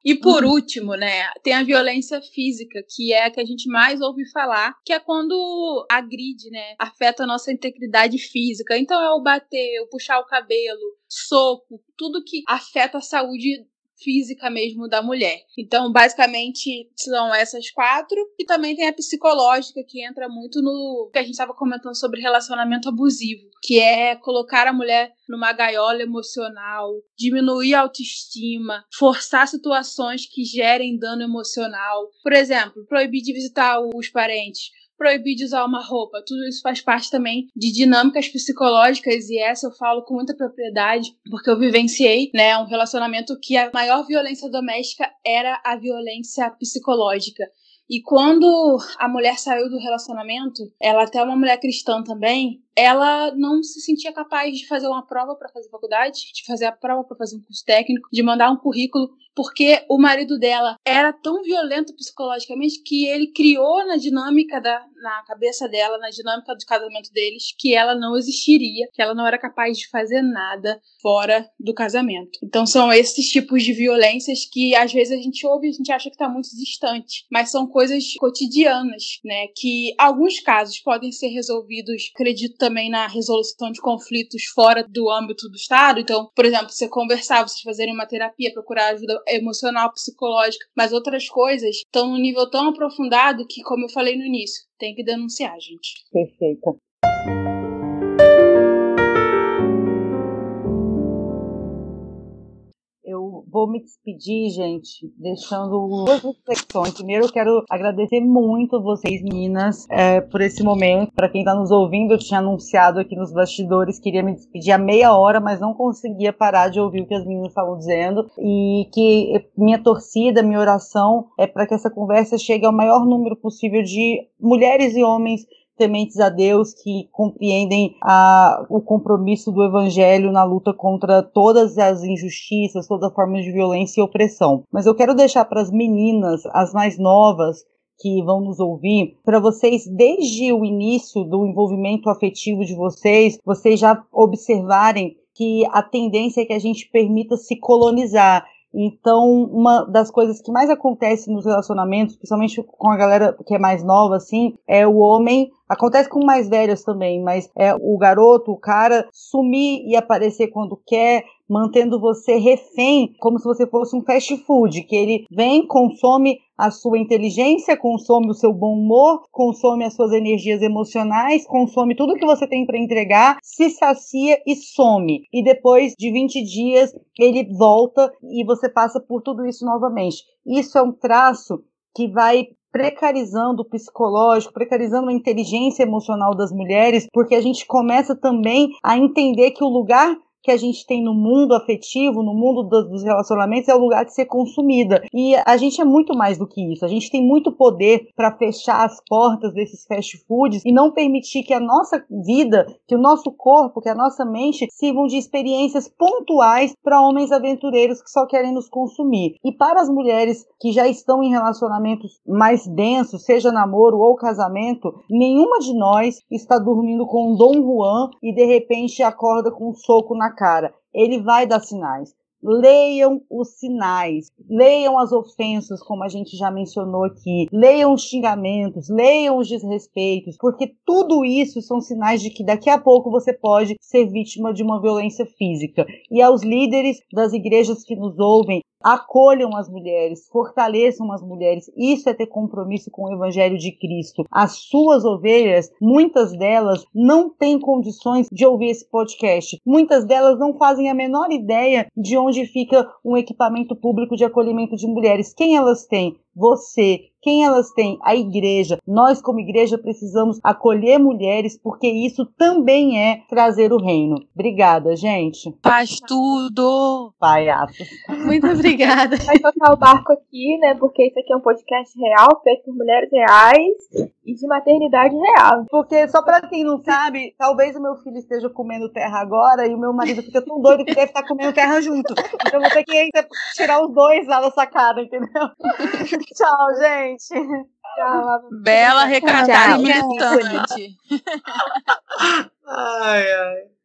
E por uhum. último, né, tem a violência física, que é a que a gente mais ouve falar, que é quando agride, né, afeta a nossa integridade física. Então é o bater, o puxar o cabelo, soco, tudo que afeta a saúde física mesmo da mulher. Então, basicamente, são essas quatro. E também tem a psicológica, que entra muito no que a gente estava comentando sobre relacionamento abusivo, que é colocar a mulher numa gaiola emocional, diminuir a autoestima, forçar situações que gerem dano emocional. Por exemplo, proibir de visitar os parentes proibir de usar uma roupa. Tudo isso faz parte também de dinâmicas psicológicas e essa eu falo com muita propriedade porque eu vivenciei, né, um relacionamento que a maior violência doméstica era a violência psicológica. E quando a mulher saiu do relacionamento, ela até é uma mulher cristã também, ela não se sentia capaz de fazer uma prova para fazer faculdade, de fazer a prova para fazer um curso técnico, de mandar um currículo, porque o marido dela era tão violento psicologicamente que ele criou na dinâmica da na cabeça dela, na dinâmica do casamento deles, que ela não existiria, que ela não era capaz de fazer nada fora do casamento. Então são esses tipos de violências que às vezes a gente ouve e a gente acha que está muito distante, mas são coisas cotidianas, né, que alguns casos podem ser resolvidos, acredito também na resolução de conflitos fora do âmbito do Estado. Então, por exemplo, você conversar, vocês fazerem uma terapia, procurar ajuda emocional, psicológica, mas outras coisas estão num nível tão aprofundado que, como eu falei no início, tem que denunciar, gente. Perfeita. Vou me despedir, gente, deixando duas reflexões. Primeiro, eu quero agradecer muito vocês, meninas, é, por esse momento. Para quem está nos ouvindo, eu tinha anunciado aqui nos bastidores, queria me despedir há meia hora, mas não conseguia parar de ouvir o que as meninas estavam dizendo. E que minha torcida, minha oração é para que essa conversa chegue ao maior número possível de mulheres e homens tementes a Deus, que compreendem a, o compromisso do Evangelho na luta contra todas as injustiças, todas as formas de violência e opressão. Mas eu quero deixar para as meninas, as mais novas, que vão nos ouvir, para vocês, desde o início do envolvimento afetivo de vocês, vocês já observarem que a tendência é que a gente permita se colonizar. Então, uma das coisas que mais acontece nos relacionamentos, principalmente com a galera que é mais nova, assim, é o homem Acontece com mais velhos também, mas é o garoto, o cara, sumir e aparecer quando quer, mantendo você refém, como se você fosse um fast food, que ele vem, consome a sua inteligência, consome o seu bom humor, consome as suas energias emocionais, consome tudo que você tem para entregar, se sacia e some. E depois de 20 dias ele volta e você passa por tudo isso novamente. Isso é um traço que vai precarizando o psicológico, precarizando a inteligência emocional das mulheres, porque a gente começa também a entender que o lugar que a gente tem no mundo afetivo, no mundo dos relacionamentos, é o lugar de ser consumida. E a gente é muito mais do que isso. A gente tem muito poder para fechar as portas desses fast foods e não permitir que a nossa vida, que o nosso corpo, que a nossa mente sirvam de experiências pontuais para homens aventureiros que só querem nos consumir. E para as mulheres que já estão em relacionamentos mais densos, seja namoro ou casamento, nenhuma de nós está dormindo com um Dom Juan e de repente acorda com um soco na cara. Ele vai dar sinais. Leiam os sinais, leiam as ofensas, como a gente já mencionou aqui, leiam os xingamentos, leiam os desrespeitos, porque tudo isso são sinais de que daqui a pouco você pode ser vítima de uma violência física. E aos líderes das igrejas que nos ouvem, acolham as mulheres, fortaleçam as mulheres. Isso é ter compromisso com o Evangelho de Cristo. As suas ovelhas, muitas delas não têm condições de ouvir esse podcast. Muitas delas não fazem a menor ideia de onde fica um equipamento público de acolhimento de mulheres. Quem elas têm? Você, quem elas têm? A igreja. Nós, como igreja, precisamos acolher mulheres, porque isso também é trazer o reino. Obrigada, gente. Faz tudo! Palhaço. Muito [LAUGHS] obrigada. Vai tocar o barco aqui, né? Porque isso aqui é um podcast real, feito por mulheres reais e de maternidade real. Porque, só pra quem não sabe, talvez o meu filho esteja comendo terra agora e o meu marido fica tão doido que deve estar comendo terra junto. Então vou ter que tirar os dois lá da sacada, entendeu? Tchau, gente. Tchau. Bela, recatada Tchau. e militante. [LAUGHS] Ai, ai.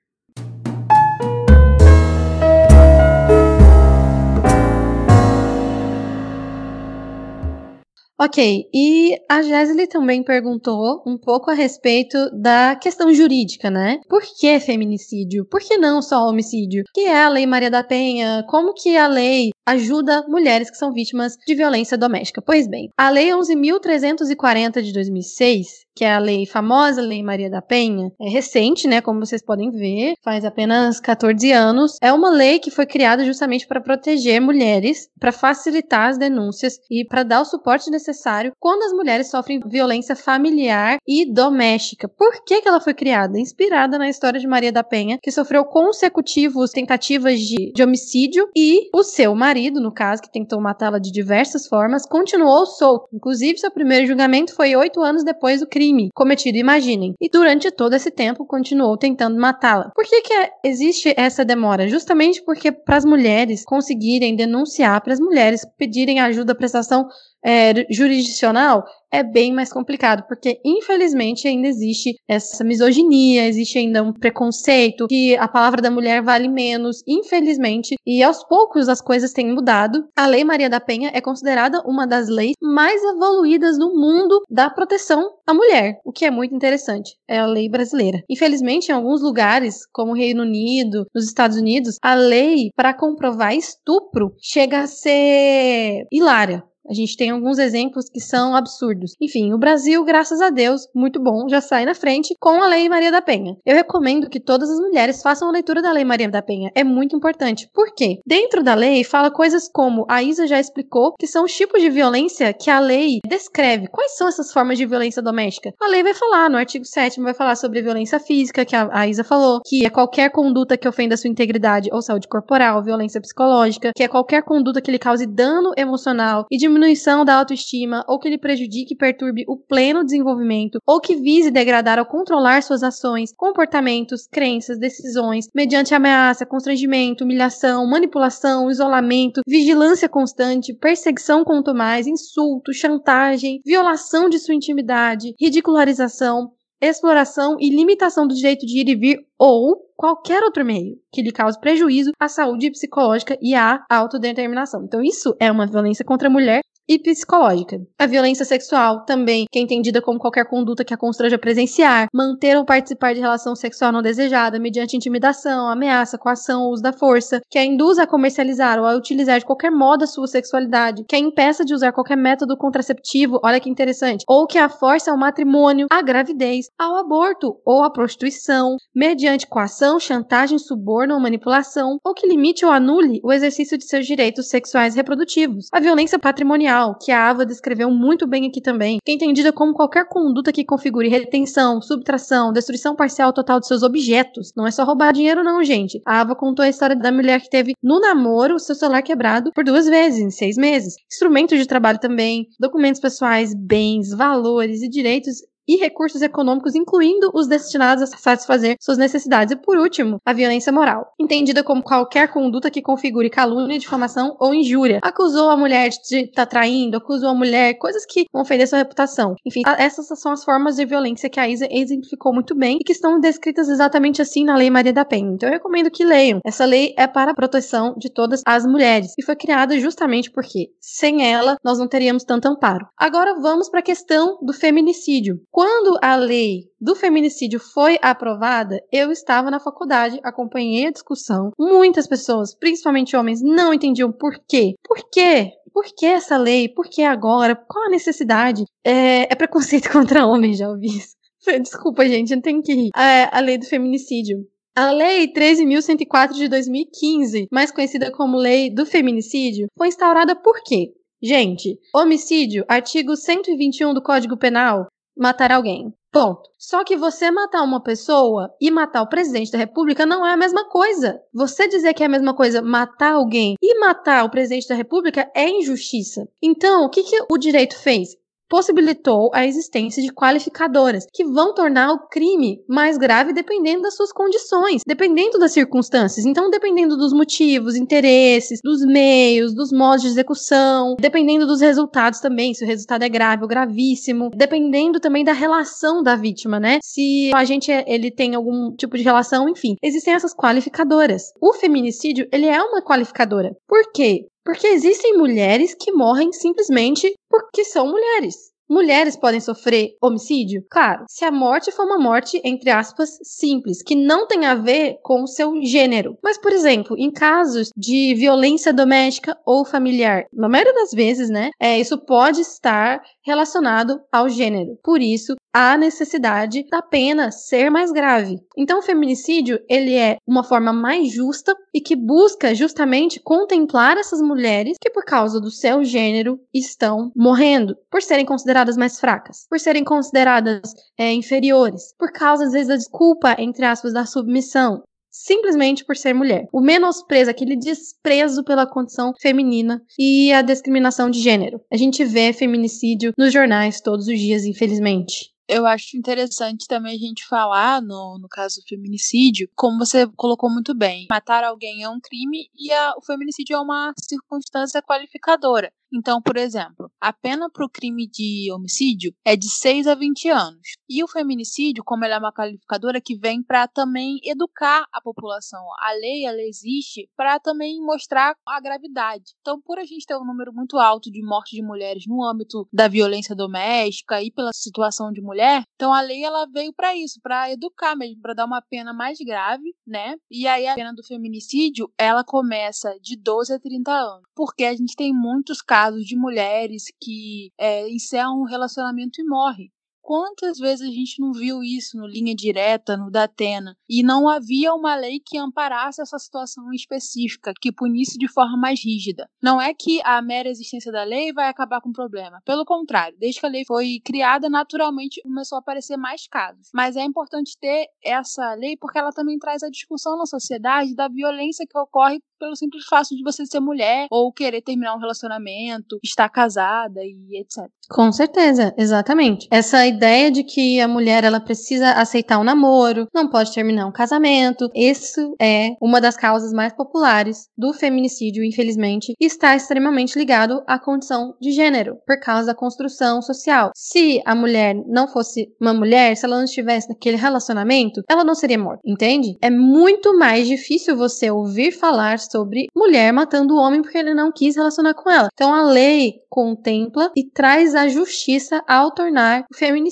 Ok, e a Jéssica também perguntou um pouco a respeito da questão jurídica, né? Por que feminicídio? Por que não só homicídio? Que é a Lei Maria da Penha? Como que a lei ajuda mulheres que são vítimas de violência doméstica? Pois bem, a Lei 11.340 de 2006, que é a lei famosa Lei Maria da Penha, é recente, né? Como vocês podem ver, faz apenas 14 anos. É uma lei que foi criada justamente para proteger mulheres, para facilitar as denúncias e para dar o suporte necessário quando as mulheres sofrem violência familiar e doméstica. Por que, que ela foi criada? Inspirada na história de Maria da Penha, que sofreu consecutivos tentativas de, de homicídio e o seu marido, no caso, que tentou matá-la de diversas formas, continuou solto. Inclusive, seu primeiro julgamento foi oito anos depois do crime cometido, imaginem. E durante todo esse tempo continuou tentando matá-la. Por que, que existe essa demora? Justamente porque para as mulheres conseguirem denunciar, para as mulheres pedirem ajuda, prestação é, jurisdicional, é bem mais complicado, porque infelizmente ainda existe essa misoginia, existe ainda um preconceito, que a palavra da mulher vale menos, infelizmente, e aos poucos as coisas têm mudado. A Lei Maria da Penha é considerada uma das leis mais evoluídas no mundo da proteção à mulher, o que é muito interessante. É a lei brasileira. Infelizmente, em alguns lugares, como o Reino Unido, nos Estados Unidos, a lei para comprovar estupro chega a ser hilária. A gente tem alguns exemplos que são absurdos. Enfim, o Brasil, graças a Deus, muito bom, já sai na frente com a Lei Maria da Penha. Eu recomendo que todas as mulheres façam a leitura da Lei Maria da Penha. É muito importante. Por quê? Dentro da lei fala coisas como a Isa já explicou, que são os tipos de violência que a lei descreve. Quais são essas formas de violência doméstica? A lei vai falar, no artigo 7 vai falar sobre violência física, que a, a Isa falou, que é qualquer conduta que ofenda sua integridade ou saúde corporal, violência psicológica, que é qualquer conduta que lhe cause dano emocional e diminuição da autoestima ou que lhe prejudique e perturbe o pleno desenvolvimento ou que vise degradar ou controlar suas ações, comportamentos, crenças, decisões, mediante ameaça, constrangimento, humilhação, manipulação, isolamento, vigilância constante, perseguição quanto mais, insulto, chantagem, violação de sua intimidade, ridicularização, exploração e limitação do direito de ir e vir ou qualquer outro meio que lhe cause prejuízo à saúde psicológica e à autodeterminação. Então, isso é uma violência contra a mulher e psicológica. A violência sexual também, que é entendida como qualquer conduta que a constrange a presenciar, manter ou participar de relação sexual não desejada mediante intimidação, ameaça, coação ou uso da força, que a induza a comercializar ou a utilizar de qualquer modo a sua sexualidade, que a impeça de usar qualquer método contraceptivo, olha que interessante, ou que a force ao matrimônio, à gravidez, ao aborto ou à prostituição, mediante coação, chantagem, suborno ou manipulação, ou que limite ou anule o exercício de seus direitos sexuais reprodutivos. A violência patrimonial parcial, que a Ava descreveu muito bem aqui também, que é entendida como qualquer conduta que configure retenção, subtração, destruição parcial total de seus objetos. Não é só roubar dinheiro, não, gente. A Ava contou a história da mulher que teve no namoro o seu celular quebrado por duas vezes, em seis meses. Instrumentos de trabalho também, documentos pessoais, bens, valores e direitos e recursos econômicos, incluindo os destinados a satisfazer suas necessidades. E por último, a violência moral, entendida como qualquer conduta que configure calúnia, difamação ou injúria. Acusou a mulher de estar tá traindo, acusou a mulher, coisas que vão ofender sua reputação. Enfim, essas são as formas de violência que a Isa exemplificou muito bem e que estão descritas exatamente assim na Lei Maria da Penha. Então eu recomendo que leiam. Essa lei é para a proteção de todas as mulheres e foi criada justamente porque sem ela nós não teríamos tanto amparo. Agora vamos para a questão do feminicídio. Quando a lei do feminicídio foi aprovada, eu estava na faculdade, acompanhei a discussão. Muitas pessoas, principalmente homens, não entendiam por quê. Por quê? Por que essa lei? Por que agora? Qual a necessidade? É, é preconceito [LAUGHS] contra homens, já ouvi isso. [LAUGHS] Desculpa, gente, não tenho que rir. É, a lei do feminicídio. A Lei 13.104 de 2015, mais conhecida como Lei do Feminicídio, foi instaurada por quê? Gente, homicídio, artigo 121 do Código Penal, matar alguém. Ponto. Só que você matar uma pessoa e matar o presidente da república não é a mesma coisa. Você dizer que é a mesma coisa matar alguém e matar o presidente da república é injustiça. Então, o que, que o direito fez? Possibilitou a existência de qualificadoras que vão tornar o crime mais grave dependendo das suas condições, dependendo das circunstâncias. Então, dependendo dos motivos, interesses, dos meios, dos modos de execução, dependendo dos resultados também, se o resultado é grave ou gravíssimo, dependendo também da relação da vítima, né? Se a gente ele tem algum tipo de relação, enfim, existem essas qualificadoras. O feminicídio, ele é uma qualificadora. Por quê? Porque existem mulheres que morrem simplesmente porque são mulheres. Mulheres podem sofrer homicídio? Claro, se a morte for uma morte, entre aspas, simples, que não tem a ver com o seu gênero. Mas, por exemplo, em casos de violência doméstica ou familiar, na maioria das vezes, né, é, isso pode estar relacionado ao gênero. Por isso, há necessidade da pena ser mais grave. Então, o feminicídio, ele é uma forma mais justa e que busca justamente contemplar essas mulheres que por causa do seu gênero estão morrendo, por serem consideradas mais fracas, por serem consideradas é, inferiores, por causa às vezes da desculpa entre aspas da submissão, simplesmente por ser mulher. O menosprezo, aquele desprezo pela condição feminina e a discriminação de gênero. A gente vê feminicídio nos jornais todos os dias, infelizmente eu acho interessante também a gente falar, no, no caso do feminicídio, como você colocou muito bem, matar alguém é um crime e a, o feminicídio é uma circunstância qualificadora. Então, por exemplo, a pena para o crime de homicídio é de 6 a 20 anos. E o feminicídio, como ela é uma qualificadora que vem para também educar a população. A lei, ela existe para também mostrar a gravidade. Então, por a gente ter um número muito alto de mortes de mulheres no âmbito da violência doméstica e pela situação de mulher, então a lei ela veio para isso, para educar mesmo, para dar uma pena mais grave, né? E aí a pena do feminicídio, ela começa de 12 a 30 anos, porque a gente tem muitos casos casos de mulheres que é, encerram um relacionamento e morrem. Quantas vezes a gente não viu isso no Linha Direta, no Datena? E não havia uma lei que amparasse essa situação específica, que punisse de forma mais rígida. Não é que a mera existência da lei vai acabar com o problema. Pelo contrário, desde que a lei foi criada, naturalmente começou a aparecer mais casos. Mas é importante ter essa lei porque ela também traz a discussão na sociedade da violência que ocorre pelo simples fato de você ser mulher ou querer terminar um relacionamento, estar casada e etc. Com certeza, exatamente. Essa ideia de que a mulher ela precisa aceitar um namoro, não pode terminar um casamento, isso é uma das causas mais populares do feminicídio, infelizmente, e está extremamente ligado à condição de gênero, por causa da construção social. Se a mulher não fosse uma mulher, se ela não estivesse naquele relacionamento, ela não seria morta, entende? É muito mais difícil você ouvir falar sobre mulher matando o homem porque ele não quis relacionar com ela. Então a lei contempla e traz a justiça ao tornar o feminicídio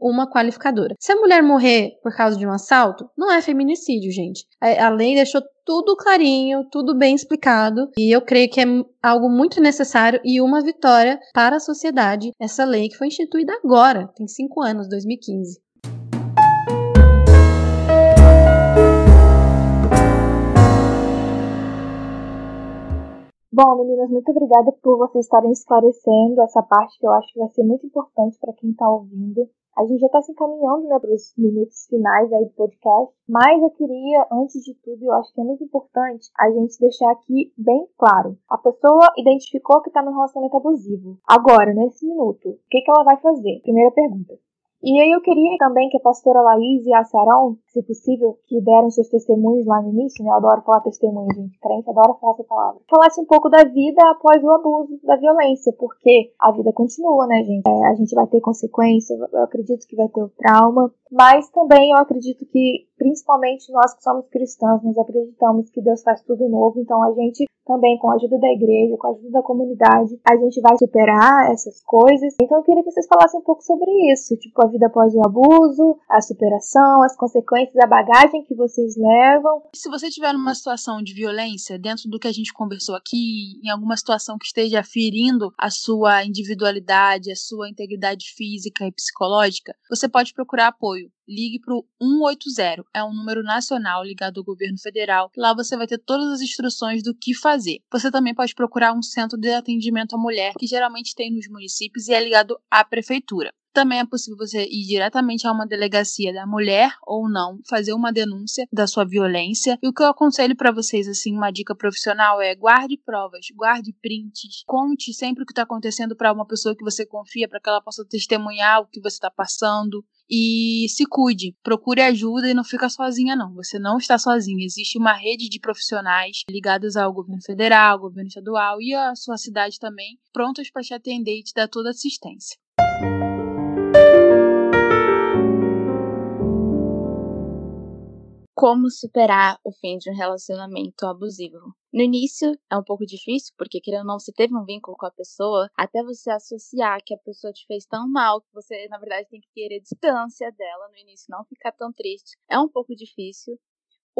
uma qualificadora. Se a mulher morrer por causa de um assalto, não é feminicídio, gente. A lei deixou tudo clarinho, tudo bem explicado, e eu creio que é algo muito necessário e uma vitória para a sociedade essa lei que foi instituída agora, tem cinco anos, 2015. Bom, meninas, muito obrigada por vocês estarem esclarecendo essa parte que eu acho que vai ser muito importante para quem está ouvindo. A gente já está se encaminhando né, para os minutos finais aí do podcast, mas eu queria, antes de tudo, eu acho que é muito importante a gente deixar aqui bem claro. A pessoa identificou que está no relacionamento abusivo. Agora, nesse minuto, o que, que ela vai fazer? Primeira pergunta. E aí eu queria também que a pastora Laís e a Sarão, se possível, que deram seus testemunhos lá no início, né? Eu adoro falar testemunho, gente. Crente adora falar essa palavra. Falasse um pouco da vida após o abuso, da violência, porque a vida continua, né, gente? É, a gente vai ter consequência, eu acredito que vai ter o trauma, mas também eu acredito que, principalmente nós que somos cristãos, nós acreditamos que Deus faz tudo novo, então a gente também, com a ajuda da igreja, com a ajuda da comunidade, a gente vai superar essas coisas. Então eu queria que vocês falassem um pouco sobre isso, tipo a vida após o abuso, a superação, as consequências, a bagagem que vocês levam. Se você tiver numa situação de violência, dentro do que a gente conversou aqui, em alguma situação que esteja ferindo a sua individualidade, a sua integridade física e psicológica, você pode procurar apoio ligue para o 180. É um número nacional ligado ao governo federal. Lá você vai ter todas as instruções do que fazer. Você também pode procurar um centro de atendimento à mulher, que geralmente tem nos municípios e é ligado à prefeitura. Também é possível você ir diretamente a uma delegacia da mulher ou não, fazer uma denúncia da sua violência. E o que eu aconselho para vocês, assim, uma dica profissional é guarde provas, guarde prints, conte sempre o que está acontecendo para uma pessoa que você confia, para que ela possa testemunhar o que você está passando e se cuide, procure ajuda e não fica sozinha não. Você não está sozinha. Existe uma rede de profissionais ligados ao governo federal, ao governo estadual e à sua cidade também, prontos para te atender e te dar toda assistência. Como superar o fim de um relacionamento abusivo. No início é um pouco difícil, porque querendo ou não, você teve um vínculo com a pessoa, até você associar que a pessoa te fez tão mal que você, na verdade, tem que querer distância dela no início, não ficar tão triste. É um pouco difícil,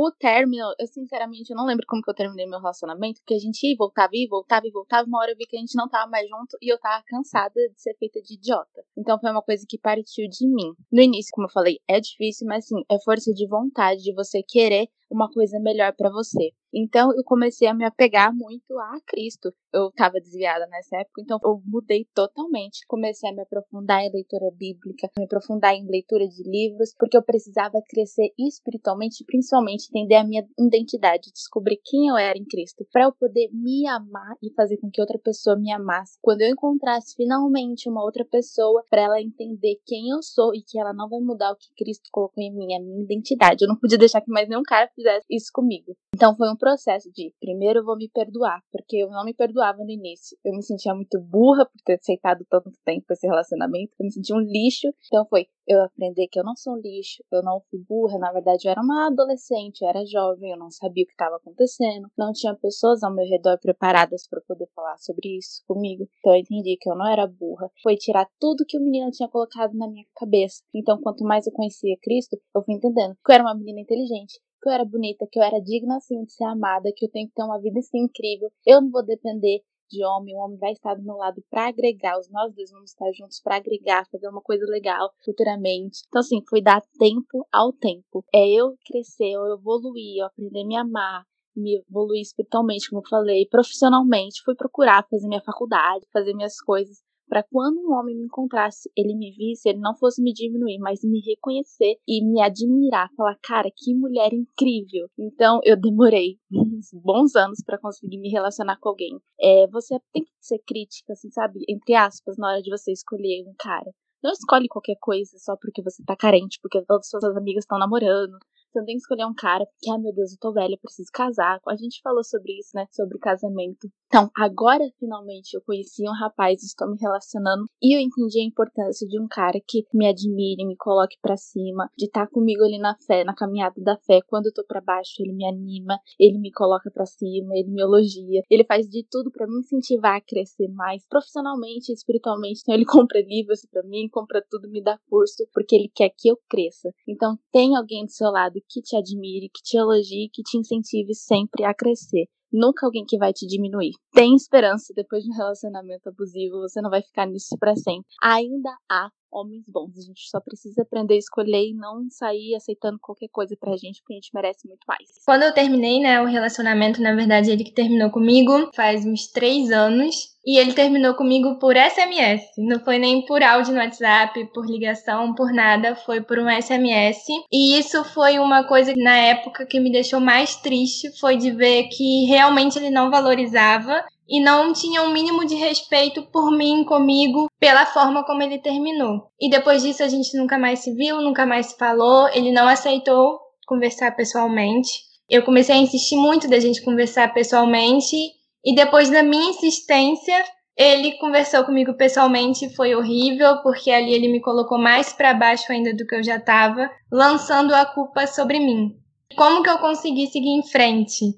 o término, eu sinceramente eu não lembro como que eu terminei meu relacionamento, porque a gente ia voltava, e voltava e voltava, uma hora eu vi que a gente não tava mais junto e eu tava cansada de ser feita de idiota. Então foi uma coisa que partiu de mim. No início, como eu falei, é difícil, mas sim, é força de vontade de você querer uma coisa melhor para você. Então eu comecei a me apegar muito a Cristo. Eu estava desviada nessa época, então eu mudei totalmente. Comecei a me aprofundar em leitura bíblica, me aprofundar em leitura de livros, porque eu precisava crescer espiritualmente, principalmente entender a minha identidade, descobrir quem eu era em Cristo, para eu poder me amar e fazer com que outra pessoa me amasse. Quando eu encontrasse finalmente uma outra pessoa, para ela entender quem eu sou e que ela não vai mudar o que Cristo colocou em mim, a minha identidade. Eu não podia deixar que mais nenhum cara fizesse isso comigo. Então foi um processo de primeiro eu vou me perdoar, porque eu não me perdoava no início. Eu me sentia muito burra por ter aceitado tanto tempo esse relacionamento, eu me sentia um lixo. Então foi eu aprender que eu não sou um lixo, eu não fui burra, na verdade eu era uma adolescente, eu era jovem, eu não sabia o que estava acontecendo, não tinha pessoas ao meu redor preparadas para poder falar sobre isso comigo. Então eu entendi que eu não era burra. Foi tirar tudo que o menino tinha colocado na minha cabeça. Então quanto mais eu conhecia Cristo, eu fui entendendo que eu era uma menina inteligente, que eu era bonita, que eu era digna assim de ser amada, que eu tenho que ter uma vida assim incrível. Eu não vou depender de homem, o homem vai estar do meu lado para agregar, os nós dois vamos estar juntos para agregar, fazer uma coisa legal futuramente. Então, assim, foi dar tempo ao tempo. É eu crescer, eu evoluir, eu aprender a me amar, me evoluir espiritualmente, como eu falei, profissionalmente, fui procurar fazer minha faculdade, fazer minhas coisas para quando um homem me encontrasse, ele me visse, ele não fosse me diminuir, mas me reconhecer e me admirar, falar, cara, que mulher incrível. Então eu demorei uns bons anos para conseguir me relacionar com alguém. É, você tem que ser crítica, assim, sabe, entre aspas, na hora de você escolher um cara. Não escolhe qualquer coisa só porque você tá carente, porque todas as suas amigas estão namorando, não tem que escolher um cara porque, ai meu Deus, eu tô velha, eu preciso casar. A gente falou sobre isso, né? Sobre casamento. Então, agora finalmente eu conheci um rapaz, estou me relacionando e eu entendi a importância de um cara que me admire, me coloque para cima, de estar tá comigo ali na fé, na caminhada da fé. Quando eu tô para baixo, ele me anima, ele me coloca para cima, ele me elogia, ele faz de tudo para me incentivar a crescer mais profissionalmente, espiritualmente. Então, ele [LAUGHS] compra livros para mim, compra tudo, me dá curso, porque ele quer que eu cresça. Então, tem alguém do seu lado que te admire, que te elogie, que te incentive sempre a crescer nunca alguém que vai te diminuir. Tem esperança depois de um relacionamento abusivo, você não vai ficar nisso para sempre. Ainda há homens bons. A gente só precisa aprender a escolher e não sair aceitando qualquer coisa pra gente, porque a gente merece muito mais. Quando eu terminei, né, o relacionamento, na verdade, ele que terminou comigo faz uns três anos. E ele terminou comigo por SMS. Não foi nem por áudio no WhatsApp, por ligação, por nada. Foi por um SMS. E isso foi uma coisa na época que me deixou mais triste. Foi de ver que realmente ele não valorizava e não tinha um mínimo de respeito por mim, comigo, pela forma como ele terminou. E depois disso a gente nunca mais se viu, nunca mais se falou, ele não aceitou conversar pessoalmente. Eu comecei a insistir muito da gente conversar pessoalmente e depois da minha insistência, ele conversou comigo pessoalmente, foi horrível, porque ali ele me colocou mais para baixo ainda do que eu já estava, lançando a culpa sobre mim. Como que eu consegui seguir em frente?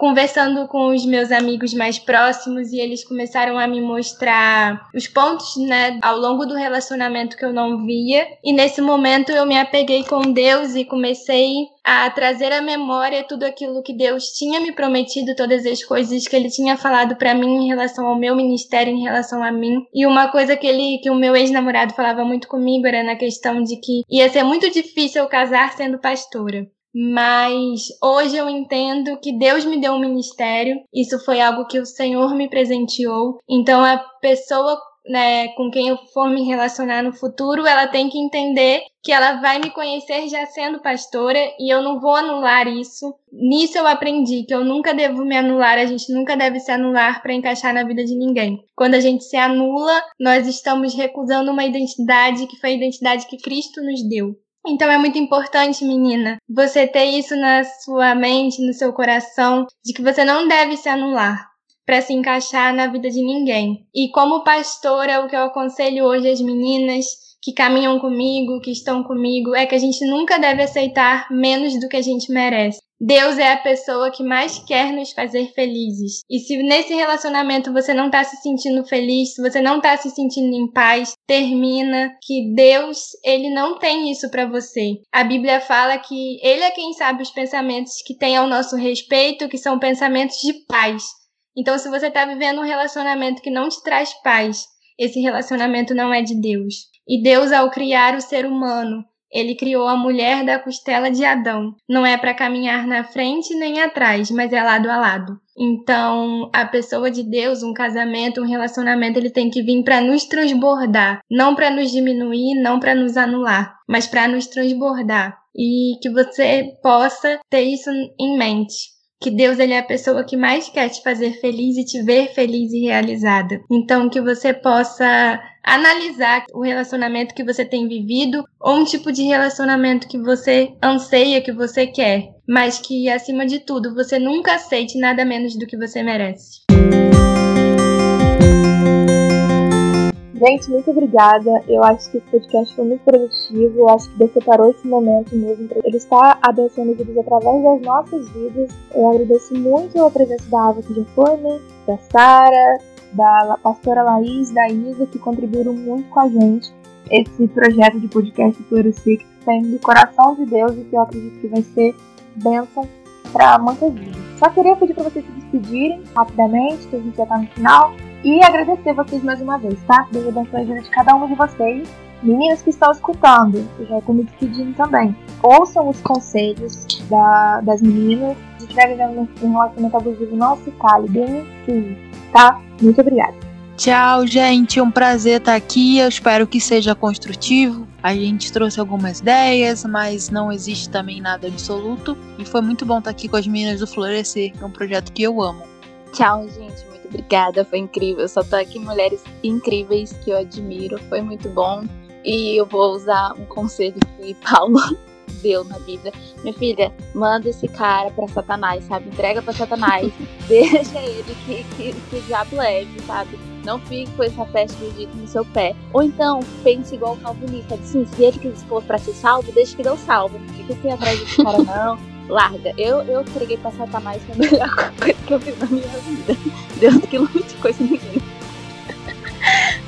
Conversando com os meus amigos mais próximos e eles começaram a me mostrar os pontos, né, ao longo do relacionamento que eu não via. E nesse momento eu me apeguei com Deus e comecei a trazer à memória tudo aquilo que Deus tinha me prometido, todas as coisas que ele tinha falado para mim em relação ao meu ministério, em relação a mim. E uma coisa que ele que o meu ex-namorado falava muito comigo era na questão de que ia ser muito difícil casar sendo pastora mas hoje eu entendo que Deus me deu um ministério, isso foi algo que o Senhor me presenteou. Então a pessoa né, com quem eu for me relacionar no futuro, ela tem que entender que ela vai me conhecer já sendo pastora e eu não vou anular isso. Nisso eu aprendi que eu nunca devo me anular, a gente nunca deve se anular para encaixar na vida de ninguém. Quando a gente se anula, nós estamos recusando uma identidade que foi a identidade que Cristo nos deu. Então é muito importante, menina, você ter isso na sua mente, no seu coração, de que você não deve se anular para se encaixar na vida de ninguém. E como pastora, o que eu aconselho hoje às meninas que caminham comigo, que estão comigo, é que a gente nunca deve aceitar menos do que a gente merece. Deus é a pessoa que mais quer nos fazer felizes. E se nesse relacionamento você não está se sentindo feliz, se você não está se sentindo em paz, termina que Deus, ele não tem isso para você. A Bíblia fala que ele é quem sabe os pensamentos que tem ao nosso respeito, que são pensamentos de paz. Então, se você está vivendo um relacionamento que não te traz paz, esse relacionamento não é de Deus. E Deus, ao criar o ser humano, ele criou a mulher da costela de Adão. Não é para caminhar na frente nem atrás, mas é lado a lado. Então, a pessoa de Deus, um casamento, um relacionamento, ele tem que vir para nos transbordar, não para nos diminuir, não para nos anular, mas para nos transbordar. E que você possa ter isso em mente que Deus ele é a pessoa que mais quer te fazer feliz e te ver feliz e realizada. Então que você possa analisar o relacionamento que você tem vivido ou um tipo de relacionamento que você anseia, que você quer, mas que acima de tudo você nunca aceite nada menos do que você merece. Gente, muito obrigada. Eu acho que esse podcast foi muito produtivo. Eu acho que Deus separou esse momento mesmo ele estar abençoando vidas através das nossas vidas. Eu agradeço muito a presença da Ava que já foi, né? Da Sara, da pastora Laís, da Isa, que contribuíram muito com a gente. Esse projeto de podcast Florescer que tem do coração de Deus e que eu acredito que vai ser bênção para muitas vidas. Só queria pedir para vocês se despedirem rapidamente, que a gente já está no final. E agradecer vocês mais uma vez, tá? Deus abençoe a vida de cada um de vocês. Meninas que estão escutando, eu já estou me despedindo também. Ouçam os conselhos da, das meninas. Se estiver vivendo um relacionamento abusivo, não se cale, sim, tá? Muito obrigada. Tchau, gente. É um prazer estar aqui. Eu espero que seja construtivo. A gente trouxe algumas ideias, mas não existe também nada absoluto. E foi muito bom estar aqui com as meninas do Florescer, que é um projeto que eu amo. Tchau, gente obrigada, foi incrível. Só tô aqui mulheres incríveis que eu admiro, foi muito bom. E eu vou usar um conselho que Paulo [LAUGHS] deu na vida. Minha filha, manda esse cara pra Satanás, sabe? Entrega pra Satanás, [LAUGHS] deixa ele que, que, que o diabo leve, sabe? Não fique com essa peste bendita no seu pé. Ou então, pense igual o calvinista, assim, se ele que for pra ser salvo, deixa que Deus salva. Não fica assim atrás desse cara, [LAUGHS] não larga. Eu, eu entreguei pra Satanás foi a melhor [LAUGHS] coisa que eu fiz na minha vida. Deus que lute com esse menino.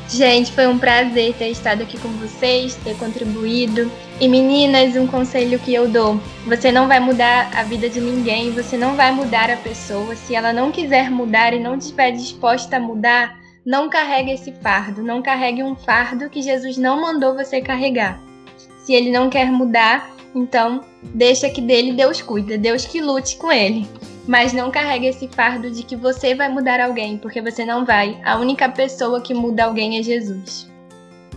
Gente, foi um prazer ter estado aqui com vocês, ter contribuído. E meninas, um conselho que eu dou: você não vai mudar a vida de ninguém, você não vai mudar a pessoa. Se ela não quiser mudar e não estiver disposta a mudar, não carregue esse fardo, não carregue um fardo que Jesus não mandou você carregar. Se ele não quer mudar, então deixa que dele Deus cuida, Deus que lute com ele. Mas não carregue esse fardo de que você vai mudar alguém, porque você não vai. A única pessoa que muda alguém é Jesus.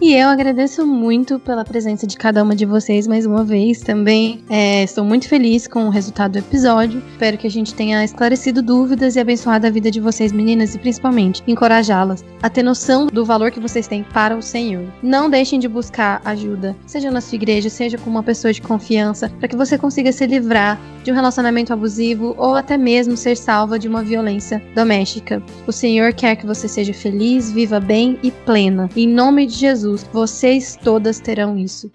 E eu agradeço muito pela presença de cada uma de vocês mais uma vez. Também é, estou muito feliz com o resultado do episódio. Espero que a gente tenha esclarecido dúvidas e abençoado a vida de vocês, meninas, e principalmente encorajá-las a ter noção do valor que vocês têm para o Senhor. Não deixem de buscar ajuda, seja na sua igreja, seja com uma pessoa de confiança, para que você consiga se livrar de um relacionamento abusivo ou até mesmo ser salva de uma violência doméstica. O Senhor quer que você seja feliz, viva bem e plena. Em nome de Jesus Jesus, vocês todas terão isso.